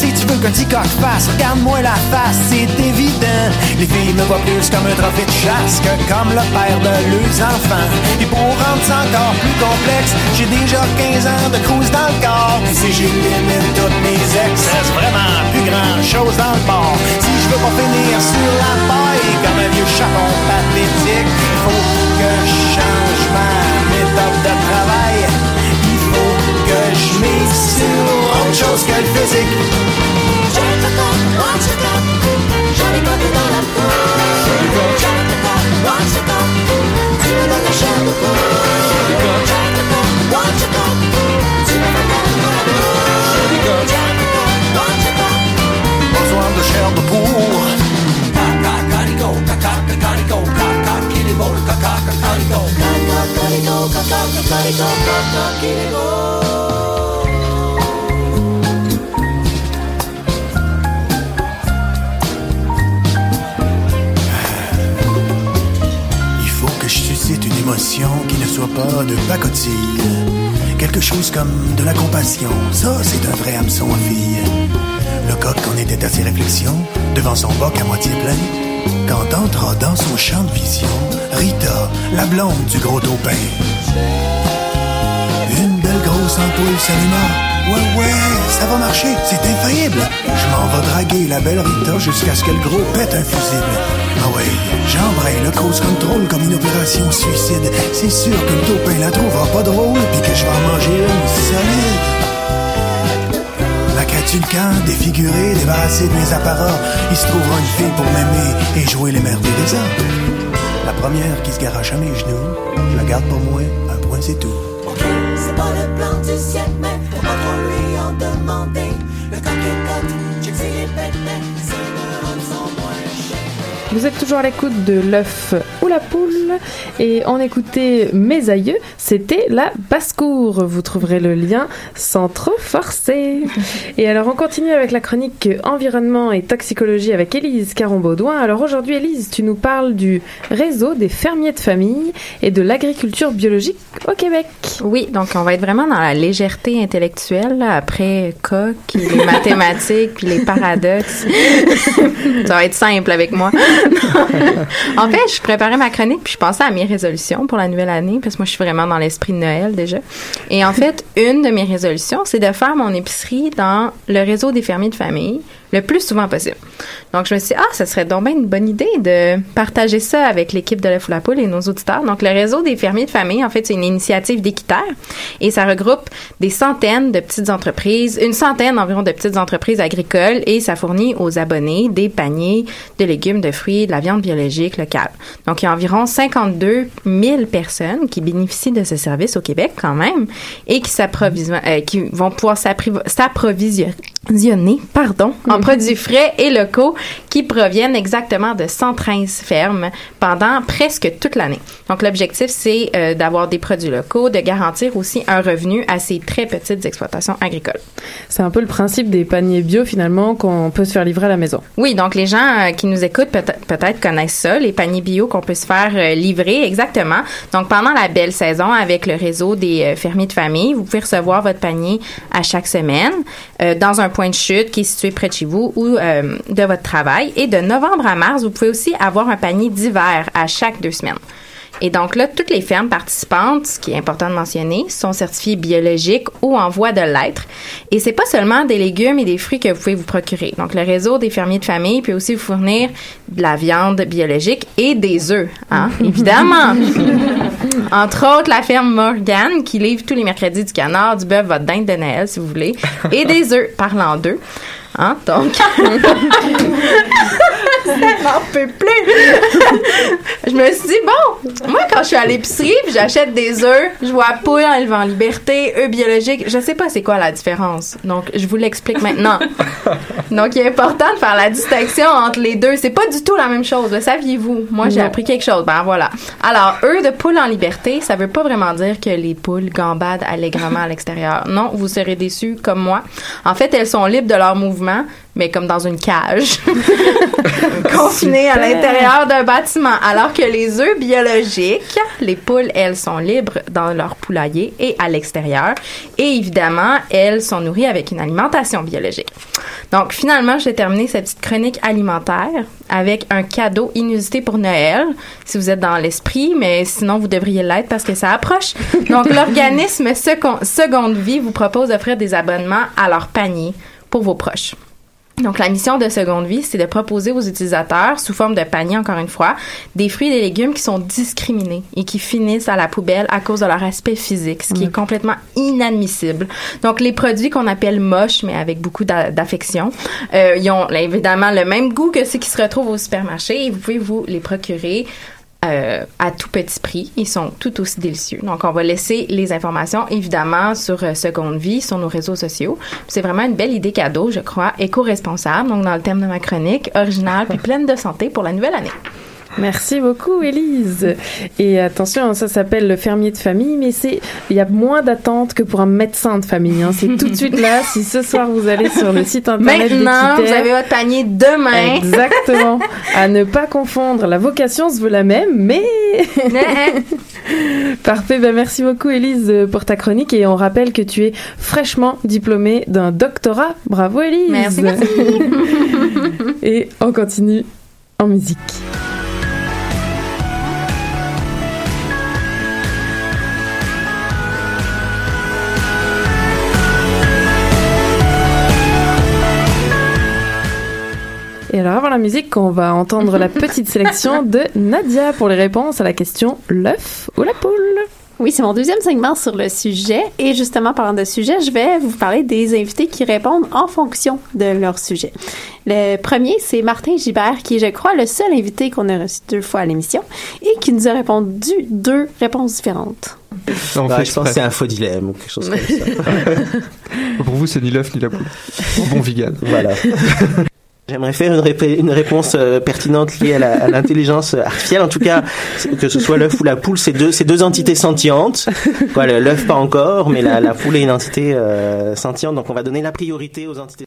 Que tu veux qu'un coq fasse? Regarde-moi la face, c'est évident. Les filles me voient plus comme un trophée de chasse que comme le père de leurs enfants. Et pour rendre ça encore plus complexe, j'ai déjà 15 ans de cruise dans le corps. Puis si j'élimine toutes mes ex, reste vraiment plus grand chose dans le bord. Si je veux pas finir sur la paille comme un vieux chapon pathétique, il faut que je change ma méthode de travail. Il faut que je mise sur autre chose que le physique. J'ai le coq, watch the coq. J'en ai pas plus comme de la compassion. Ça, c'est un vrai hameçon à fille. Le coq en était à ses réflexions, devant son boc à moitié plein, quand entra dans son champ de vision Rita, la blonde du gros taupin. Une belle grosse ampoule s'alluma. Ouais, ouais, ça va marcher, c'est infaillible. Je m'en vais draguer la belle Rita jusqu'à ce que le gros pète un fusible. Ah ouais, j'embraye le cause control comme une opération suicide. C'est sûr que le taupin la trouvera pas drôle, puis que je vais en manger une solide. La crête le camp, défiguré, débarrassé de mes apparats. Il se trouvera une fille pour m'aimer et jouer les mères Teresa. La première qui se garoche à mes genoux, je la garde pour moi, un point c'est tout. C'est pas le plan du siècle, mais pas trop lui en demander. Le coq est Vous êtes toujours à l'écoute de l'œuf ou la poule et on écoutait Mes aïeux, c'était la basse-cour. Vous trouverez le lien sans trop forcer. Et alors on continue avec la chronique environnement et toxicologie avec Élise Caron-Baudouin. Alors aujourd'hui Élise, tu nous parles du réseau des fermiers de famille et de l'agriculture biologique au Québec. Oui, donc on va être vraiment dans la légèreté intellectuelle là, après coq, les mathématiques, puis les paradoxes. Ça va être simple avec moi. en fait, je ma chronique puis je pensais à mes résolutions pour la nouvelle année parce que moi je suis vraiment dans l'esprit de Noël déjà. Et en fait, une de mes résolutions, c'est de faire mon épicerie dans le réseau des fermiers de famille le plus souvent possible. Donc je me suis dit, ah, ça serait donc bien une bonne idée de partager ça avec l'équipe de la Foule à et nos auditeurs. Donc le réseau des fermiers de famille, en fait, c'est une initiative d'équitaire et ça regroupe des centaines de petites entreprises, une centaine environ de petites entreprises agricoles et ça fournit aux abonnés des paniers de légumes, de fruits, de la viande biologique locale. Donc il y a environ 52 000 personnes qui bénéficient de ce service au Québec quand même et qui euh, qui vont pouvoir s'approvisionner, pardon, produits frais et locaux qui proviennent exactement de 113 fermes pendant presque toute l'année. Donc l'objectif c'est euh, d'avoir des produits locaux, de garantir aussi un revenu à ces très petites exploitations agricoles. C'est un peu le principe des paniers bio finalement qu'on peut se faire livrer à la maison. Oui, donc les gens euh, qui nous écoutent peut- peut-être connaissent ça, les paniers bio qu'on peut se faire euh, livrer, exactement. Donc pendant la belle saison, avec le réseau des fermiers de famille, vous pouvez recevoir votre panier à chaque semaine dans un point de chute qui est situé près de chez vous ou euh, de votre travail. Et de novembre à mars, vous pouvez aussi avoir un panier d'hiver à chaque deux semaines. Et donc là, toutes les fermes participantes, ce qui est important de mentionner, sont certifiées biologiques ou en voie de l'être. Et c'est pas seulement des légumes et des fruits que vous pouvez vous procurer. Donc le réseau des fermiers de famille peut aussi vous fournir de la viande biologique et des œufs, hein, évidemment. Entre autres, la ferme Morgan qui livre tous les mercredis du canard, du bœuf, votre dinde de Noël si vous voulez, et des œufs, parlant d'œufs. Hein, donc, ça peut plus. je me suis dit, bon, moi, quand je suis à l'épicerie, puis j'achète des œufs, je vois poule élevée en liberté, œufs biologiques, je sais pas c'est quoi la différence. Donc, je vous l'explique maintenant. Donc, il est important de faire la distinction entre les deux. C'est pas du tout la même chose. Le saviez-vous? Moi, j'ai appris quelque chose. Ben, voilà. Alors, œufs de poule en liberté, ça veut pas vraiment dire que les poules gambadent allègrement à l'extérieur. Non, vous serez déçus comme moi. En fait, elles sont libres de leur mouvement, mais comme dans une cage, confinés à l'intérieur d'un bâtiment. Alors que les œufs biologiques, les poules, elles sont libres dans leur poulailler et à l'extérieur. Et évidemment, elles sont nourries avec une alimentation biologique. Donc finalement, j'ai terminé cette petite chronique alimentaire avec un cadeau inusité pour Noël, si vous êtes dans l'esprit, mais sinon vous devriez l'être parce que ça approche. Donc l'organisme Secon- Seconde Vie vous propose d'offrir des abonnements à leur panier pour vos proches. Donc, la mission de Seconde Vie, c'est de proposer aux utilisateurs, sous forme de panier, encore une fois, des fruits et des légumes qui sont discriminés et qui finissent à la poubelle à cause de leur aspect physique, ce qui est complètement inadmissible. Donc, les produits qu'on appelle moches, mais avec beaucoup d'a- d'affection, euh, ils ont là, évidemment le même goût que ceux qui se retrouvent au supermarché et vous pouvez vous les procurer euh, à tout petit prix. Ils sont tout aussi délicieux. Donc, on va laisser les informations, évidemment, sur euh, Seconde Vie, sur nos réseaux sociaux. C'est vraiment une belle idée cadeau, je crois, éco-responsable, donc dans le thème de ma chronique, originale puis pleine de santé pour la nouvelle année. Merci beaucoup, Élise. Et attention, ça s'appelle le fermier de famille, mais c'est il y a moins d'attente que pour un médecin de famille. hein. C'est tout de suite là. Si ce soir vous allez sur le site internet Maintenant, vous avez votre panier demain. Exactement. à ne pas confondre. La vocation se veut la même, mais Parfait, ben merci beaucoup Élise pour ta chronique et on rappelle que tu es fraîchement diplômée d'un doctorat. Bravo Élise. Merci, merci. et on continue en musique. Et alors avant la musique, on va entendre la petite sélection de Nadia pour les réponses à la question l'œuf ou la poule. Oui, c'est mon deuxième segment sur le sujet. Et justement, parlant de sujet, je vais vous parler des invités qui répondent en fonction de leur sujet. Le premier, c'est Martin Gibert, qui est, je crois, le seul invité qu'on a reçu deux fois à l'émission et qui nous a répondu deux réponses différentes. Non, fait je pense que c'est un faux dilemme ou quelque chose comme ça. Pour vous, c'est ni l'œuf ni la poule. Bon vegan. Voilà. J'aimerais faire une, une réponse euh, pertinente liée à l'intelligence artificielle. En tout cas, que ce soit l'œuf ou la poule, c'est deux, deux entités sentientes. L'œuf pas encore, mais la, la poule est une entité euh, sentiente. Donc, on va donner la priorité aux entités.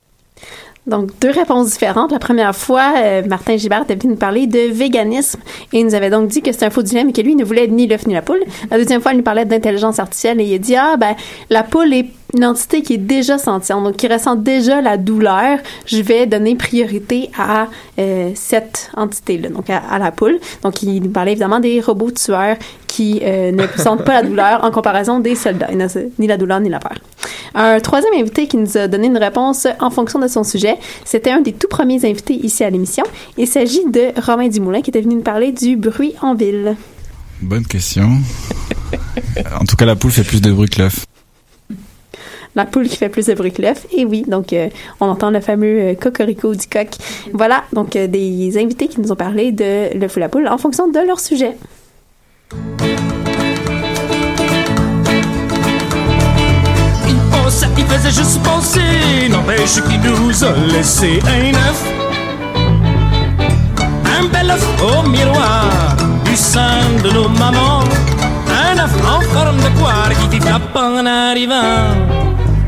Donc, deux réponses différentes. La première fois, euh, Martin Gibert était venu nous parler de véganisme et il nous avait donc dit que c'était un faux dilemme et que lui il ne voulait ni l'œuf ni la poule. La deuxième fois, il nous parlait d'intelligence artificielle et il a dit, ah, ben, la poule est une entité qui est déjà sentiente, donc qui ressent déjà la douleur. Je vais donner priorité à euh, cette entité-là, donc à, à la poule. Donc, il parlait évidemment des robots tueurs qui euh, ne sentent pas la douleur en comparaison des soldats, ni la douleur ni la peur. Un troisième invité qui nous a donné une réponse en fonction de son sujet, c'était un des tout premiers invités ici à l'émission. Il s'agit de Romain Dumoulin qui était venu nous parler du bruit en ville. Bonne question. en tout cas, la poule fait plus de bruit que l'œuf. La poule qui fait plus de bruit que l'œuf. Et oui, donc euh, on entend le fameux euh, cocorico du coq. Voilà, donc euh, des invités qui nous ont parlé de l'œuf ou la poule en fonction de leur sujet. Pensait, il faisait juste penser, n'empêche qu'il nous a laissé un œuf. Un bel œuf au miroir du sein de nos mamans. Un œuf en forme de poire qui fit frappe en arrivant.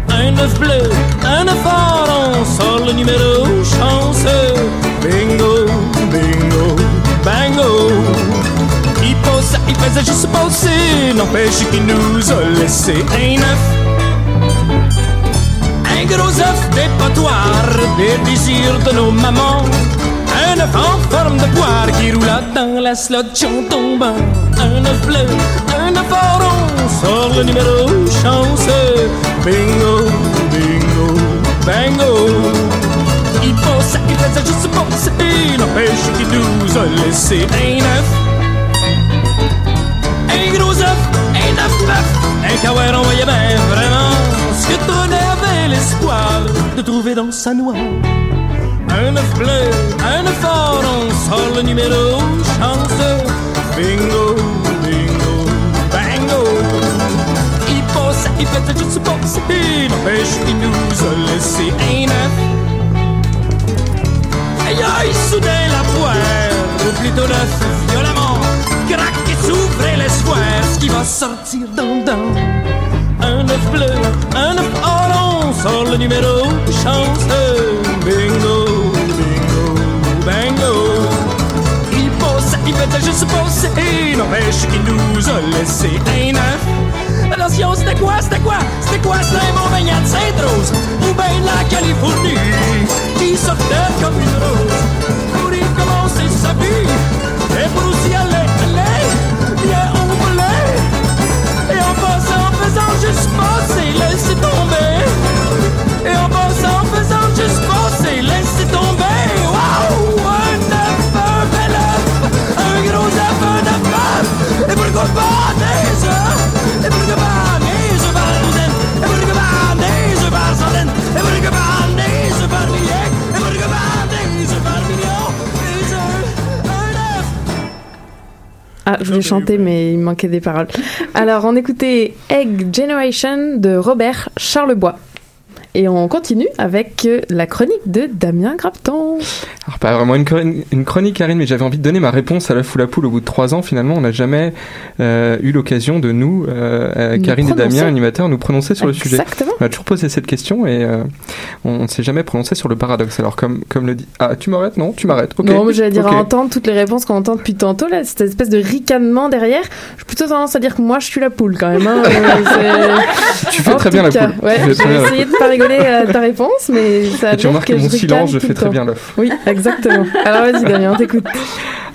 Un œuf bleu, un œuf orange, sort le numéro chanceux. Bingo, bingo, bango. Il pensait, il faisait juste penser, n'empêche qu'il nous a laissé un œuf. Gros œuf dépotoir, des désirs de nos mamans. Un œuf en forme de poire qui roula dans la slot en tombant. Un œuf bleu, un œuf orange, sort le numéro chanceux. Bingo, bingo, bango. Il pensait, il faisait juste penser, n'empêche qu'il nous a laissé un œuf. Un gros œuf, un œuf bœuf, un kawaii on voyait bien vraiment l'espoir de trouver dans sa noix. Un œuf bleu, un œuf orange, sort le numéro chanceux. Bingo, bingo, bango. Il pense, il fait juste penser, n'empêche qu'il nous a laissé un œuf. Aïe aïe, soudain la poire, ou plutôt l'œuf violemment, craque et s'ouvre voir ce qui va sortir dans dans un œuf bleu, un œuf orange, sort le numéro chanceux. Bingo, bingo, bingo. Il pose, il fait juste poser, et n'empêche qu'il nous a laissé un œuf. Alors si on c'était quoi, c'était quoi, c'était quoi, je chanter, mais il manquait des paroles. Alors, on écoutait Egg Generation de Robert Charlebois. Et on continue avec euh, la chronique de Damien Grapton. Alors pas vraiment une, chroni- une chronique Karine, mais j'avais envie de donner ma réponse à l'œuf ou la poule au bout de trois ans. Finalement, on n'a jamais euh, eu l'occasion de nous, euh, Nous Karine et. Damien, animateurs, nous prononcer sur le sujet. Exactement. On a toujours posé cette question et euh, on ne s'est jamais prononcé sur le paradoxe. Alors comme comme le dit, ah tu m'arrêtes? Non, tu m'arrêtes. Ok. Non, j'allais dire à entendre toutes les réponses qu'on entend depuis tantôt, là, cette espèce de ricanement derrière. J'ai plutôt tendance à dire que moi, je suis la poule quand même. hein. Tu fais En très bien la poule. Ouais, j'ai la essayé de pas rigoler à ta réponse, mais ça Et tu remarques que mon silence, je fais très bien l'œuf. Oui, exactement. Alors vas-y, Damien, on t'écoute.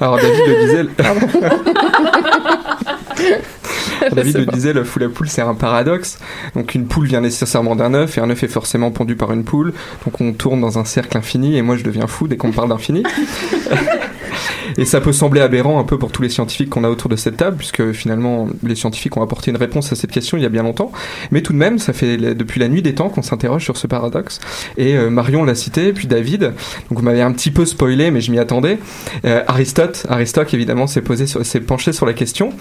Alors David le disait. David le disait, le fou la poule, c'est un paradoxe. Donc une poule vient nécessairement d'un œuf et un œuf est forcément pondu par une poule. Donc on tourne dans un cercle infini et moi je deviens fou dès qu'on me parle d'infini. Et ça peut sembler aberrant un peu pour tous les scientifiques qu'on a autour de cette table, puisque finalement les scientifiques ont apporté une réponse à cette question il y a bien longtemps. Mais tout de même, ça fait depuis la nuit des temps qu'on s'interroge sur ce paradoxe. Et euh, Marion l'a cité, puis David. Donc vous m'avez un petit peu spoilé, mais je m'y attendais. Euh, Aristote, Aristote évidemment s'est posé, s'est penché sur la question.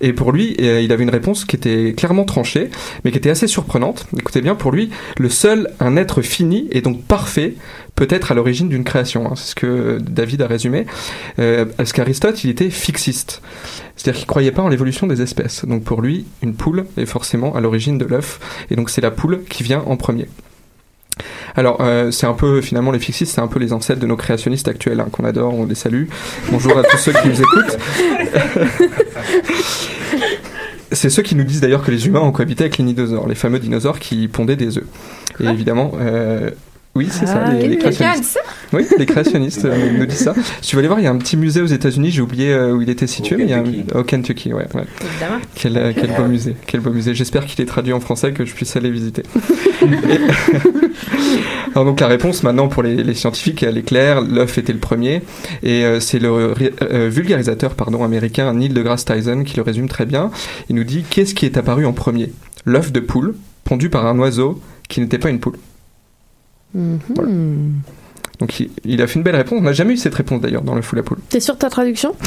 Et pour lui, euh, il avait une réponse qui était clairement tranchée, mais qui était assez surprenante. Écoutez bien, pour lui, le seul un être fini et donc parfait peut être à l'origine d'une création. hein. C'est ce que David a résumé. Euh, parce qu'Aristote, il était fixiste. C'est-à-dire qu'il croyait pas en l'évolution des espèces. Donc pour lui, une poule est forcément à l'origine de l'œuf. Et donc c'est la poule qui vient en premier. Alors, euh, c'est un peu, finalement, les fixistes, c'est un peu les ancêtres de nos créationnistes actuels, hein, qu'on adore, on les salue. Bonjour à tous ceux qui nous écoutent. c'est ceux qui nous disent d'ailleurs que les humains ont cohabité avec les dinosaures, les fameux dinosaures qui pondaient des œufs. Et évidemment, euh, oui, c'est ça, Ah, les, les quelqu'un a créationnistes. dit ça Oui, les créationnistes euh, nous disent ça. Si tu veux aller voir, il y a un petit musée aux États-Unis, j'ai oublié euh, où il était situé, mais il y a un, au Kentucky, ouais. ouais. Évidemment. Quel, euh, quel beau musée, quel beau musée. J'espère qu'il est traduit en français, que je puisse aller visiter. Et- Alors donc la réponse maintenant pour les, les scientifiques, elle est claire. L'œuf était le premier, et euh, c'est le euh, vulgarisateur pardon américain Neil deGrasse Tyson qui le résume très bien. Il nous dit qu'est-ce qui est apparu en premier? L'œuf de poule pondu par un oiseau qui n'était pas une poule. Mhm. Donc il, il a fait une belle réponse. On n'a jamais eu cette réponse d'ailleurs dans le fou la poule. T'es sûr de ta traduction?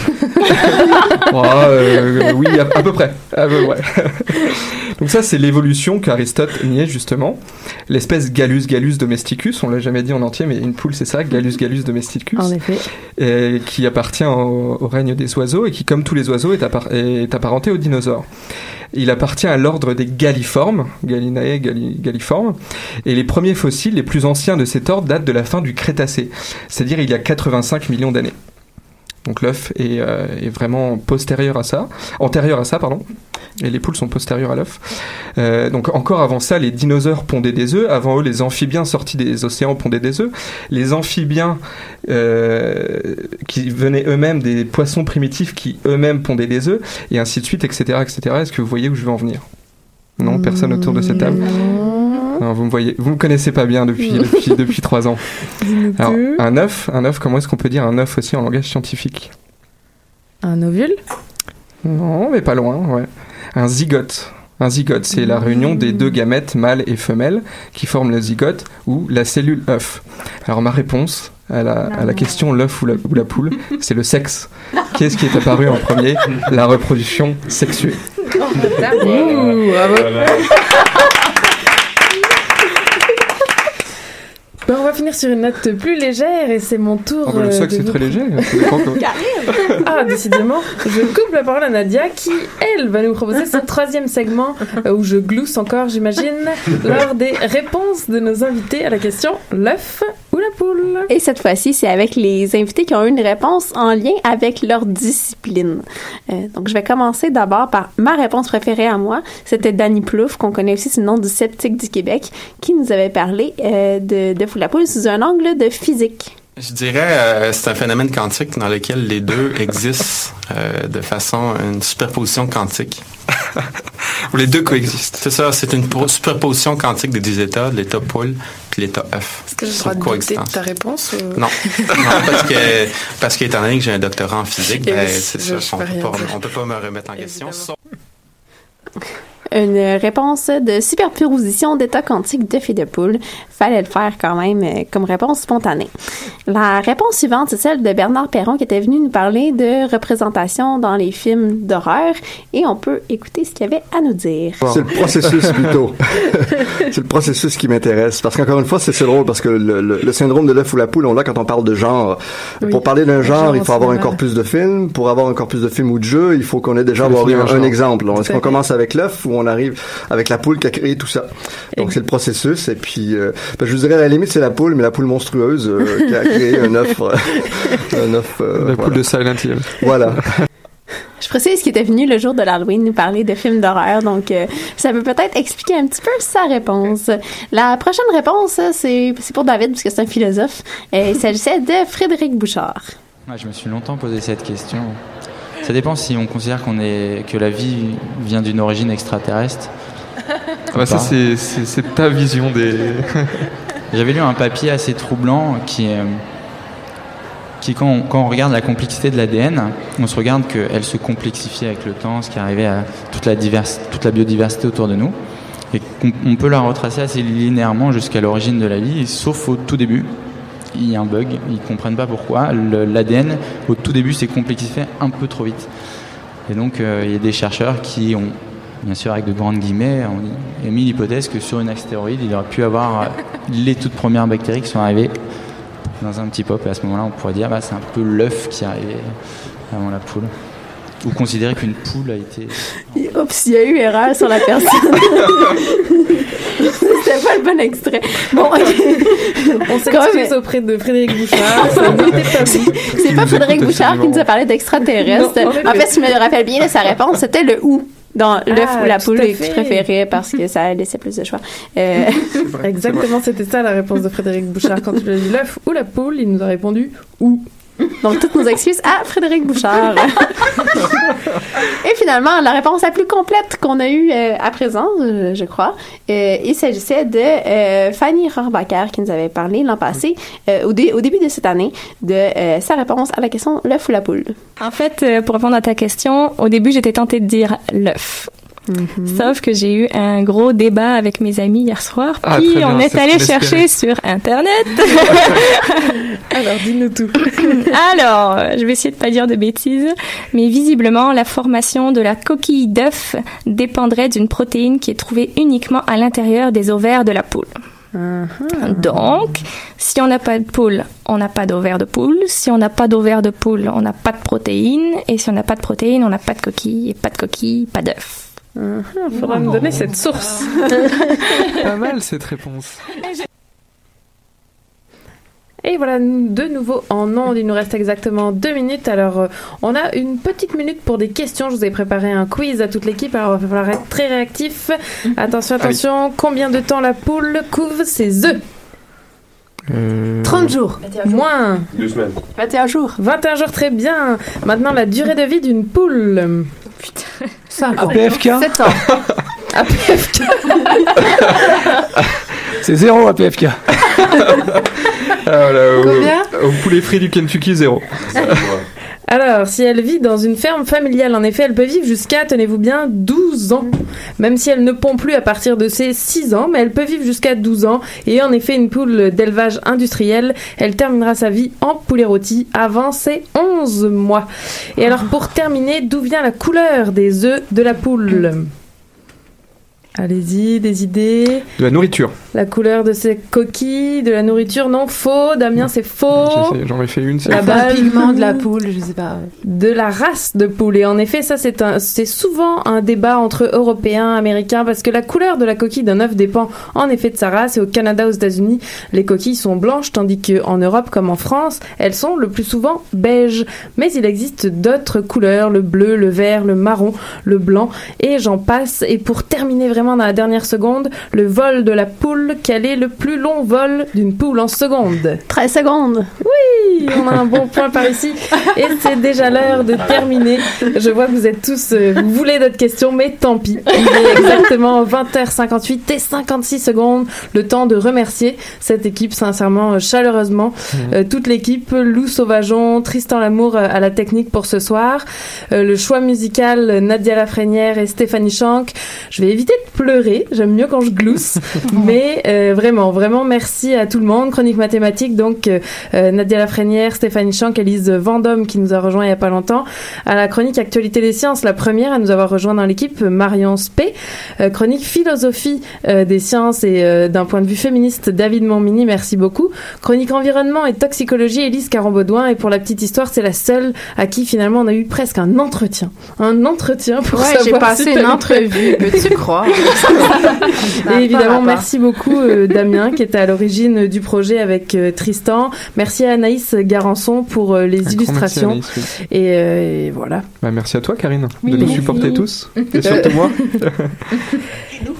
Oh, euh, oui, à, à peu près. À peu. Donc ça, c'est l'évolution qu'Aristote niait justement. L'espèce Gallus gallus domesticus, on l'a jamais dit en entier, mais une poule, c'est ça, Gallus gallus domesticus, En effet. et qui appartient au, au règne des oiseaux et qui, comme tous les oiseaux, est, appar- est apparenté aux dinosaures. Il appartient à l'ordre des galliformes, Gallinae galli- galliformes, et les premiers fossiles les plus anciens de cet ordre datent de la fin du Crétacé, c'est-à-dire il y a 85 millions d'années. Donc l'œuf est, euh, est vraiment postérieur à ça, antérieur à ça, pardon. Et les poules sont postérieures à l'œuf. Euh, donc encore avant ça, les dinosaures pondaient des œufs. Avant eux, les amphibiens sortis des océans pondaient des œufs. Les amphibiens euh, qui venaient eux-mêmes des poissons primitifs qui eux-mêmes pondaient des œufs, et ainsi de suite, etc., etc. Est-ce que vous voyez où je veux en venir? Non, personne autour de cette table. Non, vous me voyez, vous me connaissez pas bien depuis depuis depuis trois ans. Alors un œuf, un œuf, comment est-ce qu'on peut dire un œuf aussi en langage scientifique? Un ovule? Non, mais pas loin, ouais. Un zygote. Un zygote, c'est la réunion des deux gamètes mâles et femelles qui forment le zygote ou la cellule œuf. Alors ma réponse à la, à la question l'œuf ou la, ou la poule, c'est le sexe. Qu'est-ce qui est apparu en premier? La reproduction sexuée. Ouh, the va finir sur une note plus légère et c'est mon tour. Oh, le euh, sexe, de c'est vous- très léger. que- Ah, décidément. Je coupe la parole à Nadia qui, elle, va nous proposer son troisième segment euh, où je glousse encore, j'imagine, lors des réponses de nos invités à la question l'œuf ou la poule? Et cette fois-ci, c'est avec les invités qui ont eu une réponse en lien avec leur discipline. Euh, donc, je vais commencer d'abord par ma réponse préférée à moi. C'était Danny Plouffe, qu'on connaît aussi sous le nom du sceptique du Québec, qui nous avait parlé euh, de, de Fou sous un angle de physique. Je dirais euh, c'est un phénomène quantique dans lequel les deux existent euh, de façon une superposition quantique. Ou les deux coexistent. C'est ça, c'est une po- superposition quantique des deux états, de l'état poule puis l'état œuf. Est-ce que douter de ta réponse ou- Non, non parce que parce qu'étant donné que j'ai un doctorat en physique, ben, oui, c'est ça, on peut pas, on peut pas me remettre en question. Une réponse de superposition d'état quantique d'œuf et de poule. Fallait le faire quand même euh, comme réponse spontanée. La réponse suivante, c'est celle de Bernard Perron qui était venu nous parler de représentation dans les films d'horreur et on peut écouter ce qu'il y avait à nous dire. C'est le processus plutôt. c'est le processus qui m'intéresse. Parce qu'encore une fois, c'est drôle parce que le, le- le syndrome de l'œuf ou la poule, on l'a quand on parle de genre. Oui. Pour parler d'un genre, genre il faut avoir un cinéma. corpus de films. Pour avoir un corpus de films ou de jeux, il faut qu'on ait déjà un, un exemple. Est-ce qu'on commence avec l'œuf ou on arrive avec la poule qui a créé tout ça? Donc c'est le processus. Et puis, euh, ben, je vous dirais à la limite, c'est la poule, mais la poule monstrueuse euh, qui a créé un œuf. euh, un œuf. euh, La voilà. poule de Silent Hill. Voilà. Je précise qu'il était venu le jour de l'Halloween nous parler de films d'horreur, donc euh, ça peut peut-être expliquer un petit peu sa réponse. La prochaine réponse, c'est pour David, puisque c'est un philosophe. Il s'agissait de Frédéric Bouchard. Ouais, je me suis longtemps posé cette question. Ça dépend si on considère qu'on est que la vie vient d'une origine extraterrestre. Ah bah ça, c'est- ta vision des. J'avais lu un papier assez troublant qui, euh, qui quand, on, quand on regarde la complexité de l'ADN, on se regarde qu'elle se complexifie avec le temps, ce qui arrivait à toute la, diversi- toute la biodiversité autour de nous. Et qu'on on peut la retracer assez linéairement jusqu'à l'origine de la vie, sauf au tout début. Il y a un bug, ils ne comprennent pas pourquoi. L'ADN, au tout début, s'est complexifié un peu trop vite. Et donc, euh, il y a des chercheurs qui ont, bien sûr avec de grandes guillemets, ont émis l'hypothèse que sur une astéroïde, il aurait pu avoir euh, les toutes premières bactéries qui sont arrivées dans un petit pop. Et à ce moment-là, on pourrait dire, bah, c'est un peu l'œuf qui est arrivé avant la poule. Ou considérer qu'une poule a été... Oups, il y a eu erreur sur la personne. C'était pas le bon extrait. Bon, ok. On s'excuse auprès de Frédéric Bouchard. C'est pas Frédéric Bouchard qui nous a parlé d'extraterrestres. En fait, si je me rappelle bien, là, sa réponse, c'était le ou dans l'œuf Ah, ou la poule que je préférais parce que ça laissait plus de choix. Euh, Exactement, c'était ça la réponse de Frédéric Bouchard quand tu lui as dit l'œuf ou la poule. Il nous a répondu ou. Donc, toutes nos excuses à Frédéric Bouchard. Et finalement, la réponse la plus complète qu'on a eue euh, à présent, euh, je crois, euh, il s'agissait de Fanny Rohrbacher qui nous avait parlé l'an passé, au, dé- au début de cette année, de sa réponse à la question l'œuf ou la poule? En fait, pour répondre à ta question, au début, j'étais tentée de dire l'œuf. Sauf que j'ai eu un gros débat avec mes amis hier soir, Ah, puis bien, on est allé chercher sur Internet. Alors, dis-nous tout. Alors, je vais essayer de pas dire de bêtises, mais visiblement, la formation de la coquille d'œuf dépendrait d'une protéine qui est trouvée uniquement à l'intérieur des ovaires de la poule. Donc, si on n'a pas de poule, on n'a pas d'ovaire de poule. Si on n'a pas d'ovaire de poule, on n'a pas de protéines. Et si on n'a pas de protéines, on n'a pas de coquille. Et pas de coquille, pas d'œuf. Il faudra me donner cette source. Pas mal cette réponse. Et voilà, nous- de nouveau en ondes, il nous reste exactement deux minutes. Alors, euh, on a une petite minute pour des questions. Je vous ai préparé un quiz à toute l'équipe, alors il va falloir être très réactif. Attention, attention, combien de temps la poule couve ses œufs? 30 jours. Moins. Deux semaines. 21 jours. 21 jours, très bien. Maintenant, la durée de vie d'une poule. Putain. 5 ans. APFK 7 ans. APFK. C'est zéro APFK. Ah, là, au, Combien au poulet frit du Kentucky, zéro. Alors, si elle vit dans une ferme familiale, en effet, elle peut vivre jusqu'à, tenez-vous bien, 12 ans. Même si elle ne pond plus à partir de ses 6 ans, mais elle peut vivre jusqu'à 12 ans. Et en effet, une poule d'élevage industriel, elle terminera sa vie en poulet rôti avant ses 11 mois. Et alors, pour terminer, d'où vient la couleur des œufs de la poule? Allez-y, des idées. De la nourriture. La couleur de ces coquilles, de la nourriture, non, faux. Damien, c'est faux. J'en ai fait une. c'est La balle. pigment de la poule, je sais pas. De la race de poule. Et en effet, ça, c'est un, c'est souvent un débat entre Européens, Américains, parce que la couleur de la coquille d'un œuf dépend en effet de sa race. Et au Canada, aux États-Unis, les coquilles sont blanches, tandis qu'en Europe, comme en France, elles sont le plus souvent beige. Mais il existe d'autres couleurs, le bleu, le vert, le marron, le blanc, et j'en passe. Et pour terminer vraiment dans la dernière seconde, le vol de la poule, quel est le plus long vol d'une poule en seconde? 13 secondes. Oui, on a un bon point par ici. Et c'est déjà l'heure de terminer. Je vois que vous êtes tous, euh, vous voulez d'autres questions, mais tant pis. Il est exactement 20h58 et 56 secondes. Le temps de remercier cette équipe, sincèrement, euh, chaleureusement. Euh, toute l'équipe, Lou Sauvageon, Tristan Lamour euh, à la technique pour ce soir. Euh, le choix musical, Nadia Lafrenière et Stéphanie Schank. Je vais éviter de pleurer. J'aime mieux quand je glousse. mais euh, vraiment, vraiment merci à tout le monde. Chronique mathématique, donc euh, Nadia Lafrenière, Stéphanie Schank, Elise Vendôme qui nous a rejoint il y a pas longtemps. À la chronique Actualité des sciences, la première à nous avoir rejoint dans l'équipe, Marion Spé. Euh, chronique Philosophie euh, des sciences et euh, d'un point de vue féministe, David Montmini, merci beaucoup. Chronique Environnement et Toxicologie, Elise Caron-Baudouin. Et pour la petite histoire, c'est la seule à qui finalement on a eu presque un entretien. Un entretien pour Ouais, savoir j'ai passé si une entrevue, peux-tu croire? Et évidemment, merci beaucoup Damien qui était à l'origine du projet avec Tristan. Merci à Anaïs Garançon pour euh, les illustrations. merci, Anaïs, oui. et, euh, et voilà. Bah, merci à toi, Karine, Oui, de nous supporter tous. Et surtout moi.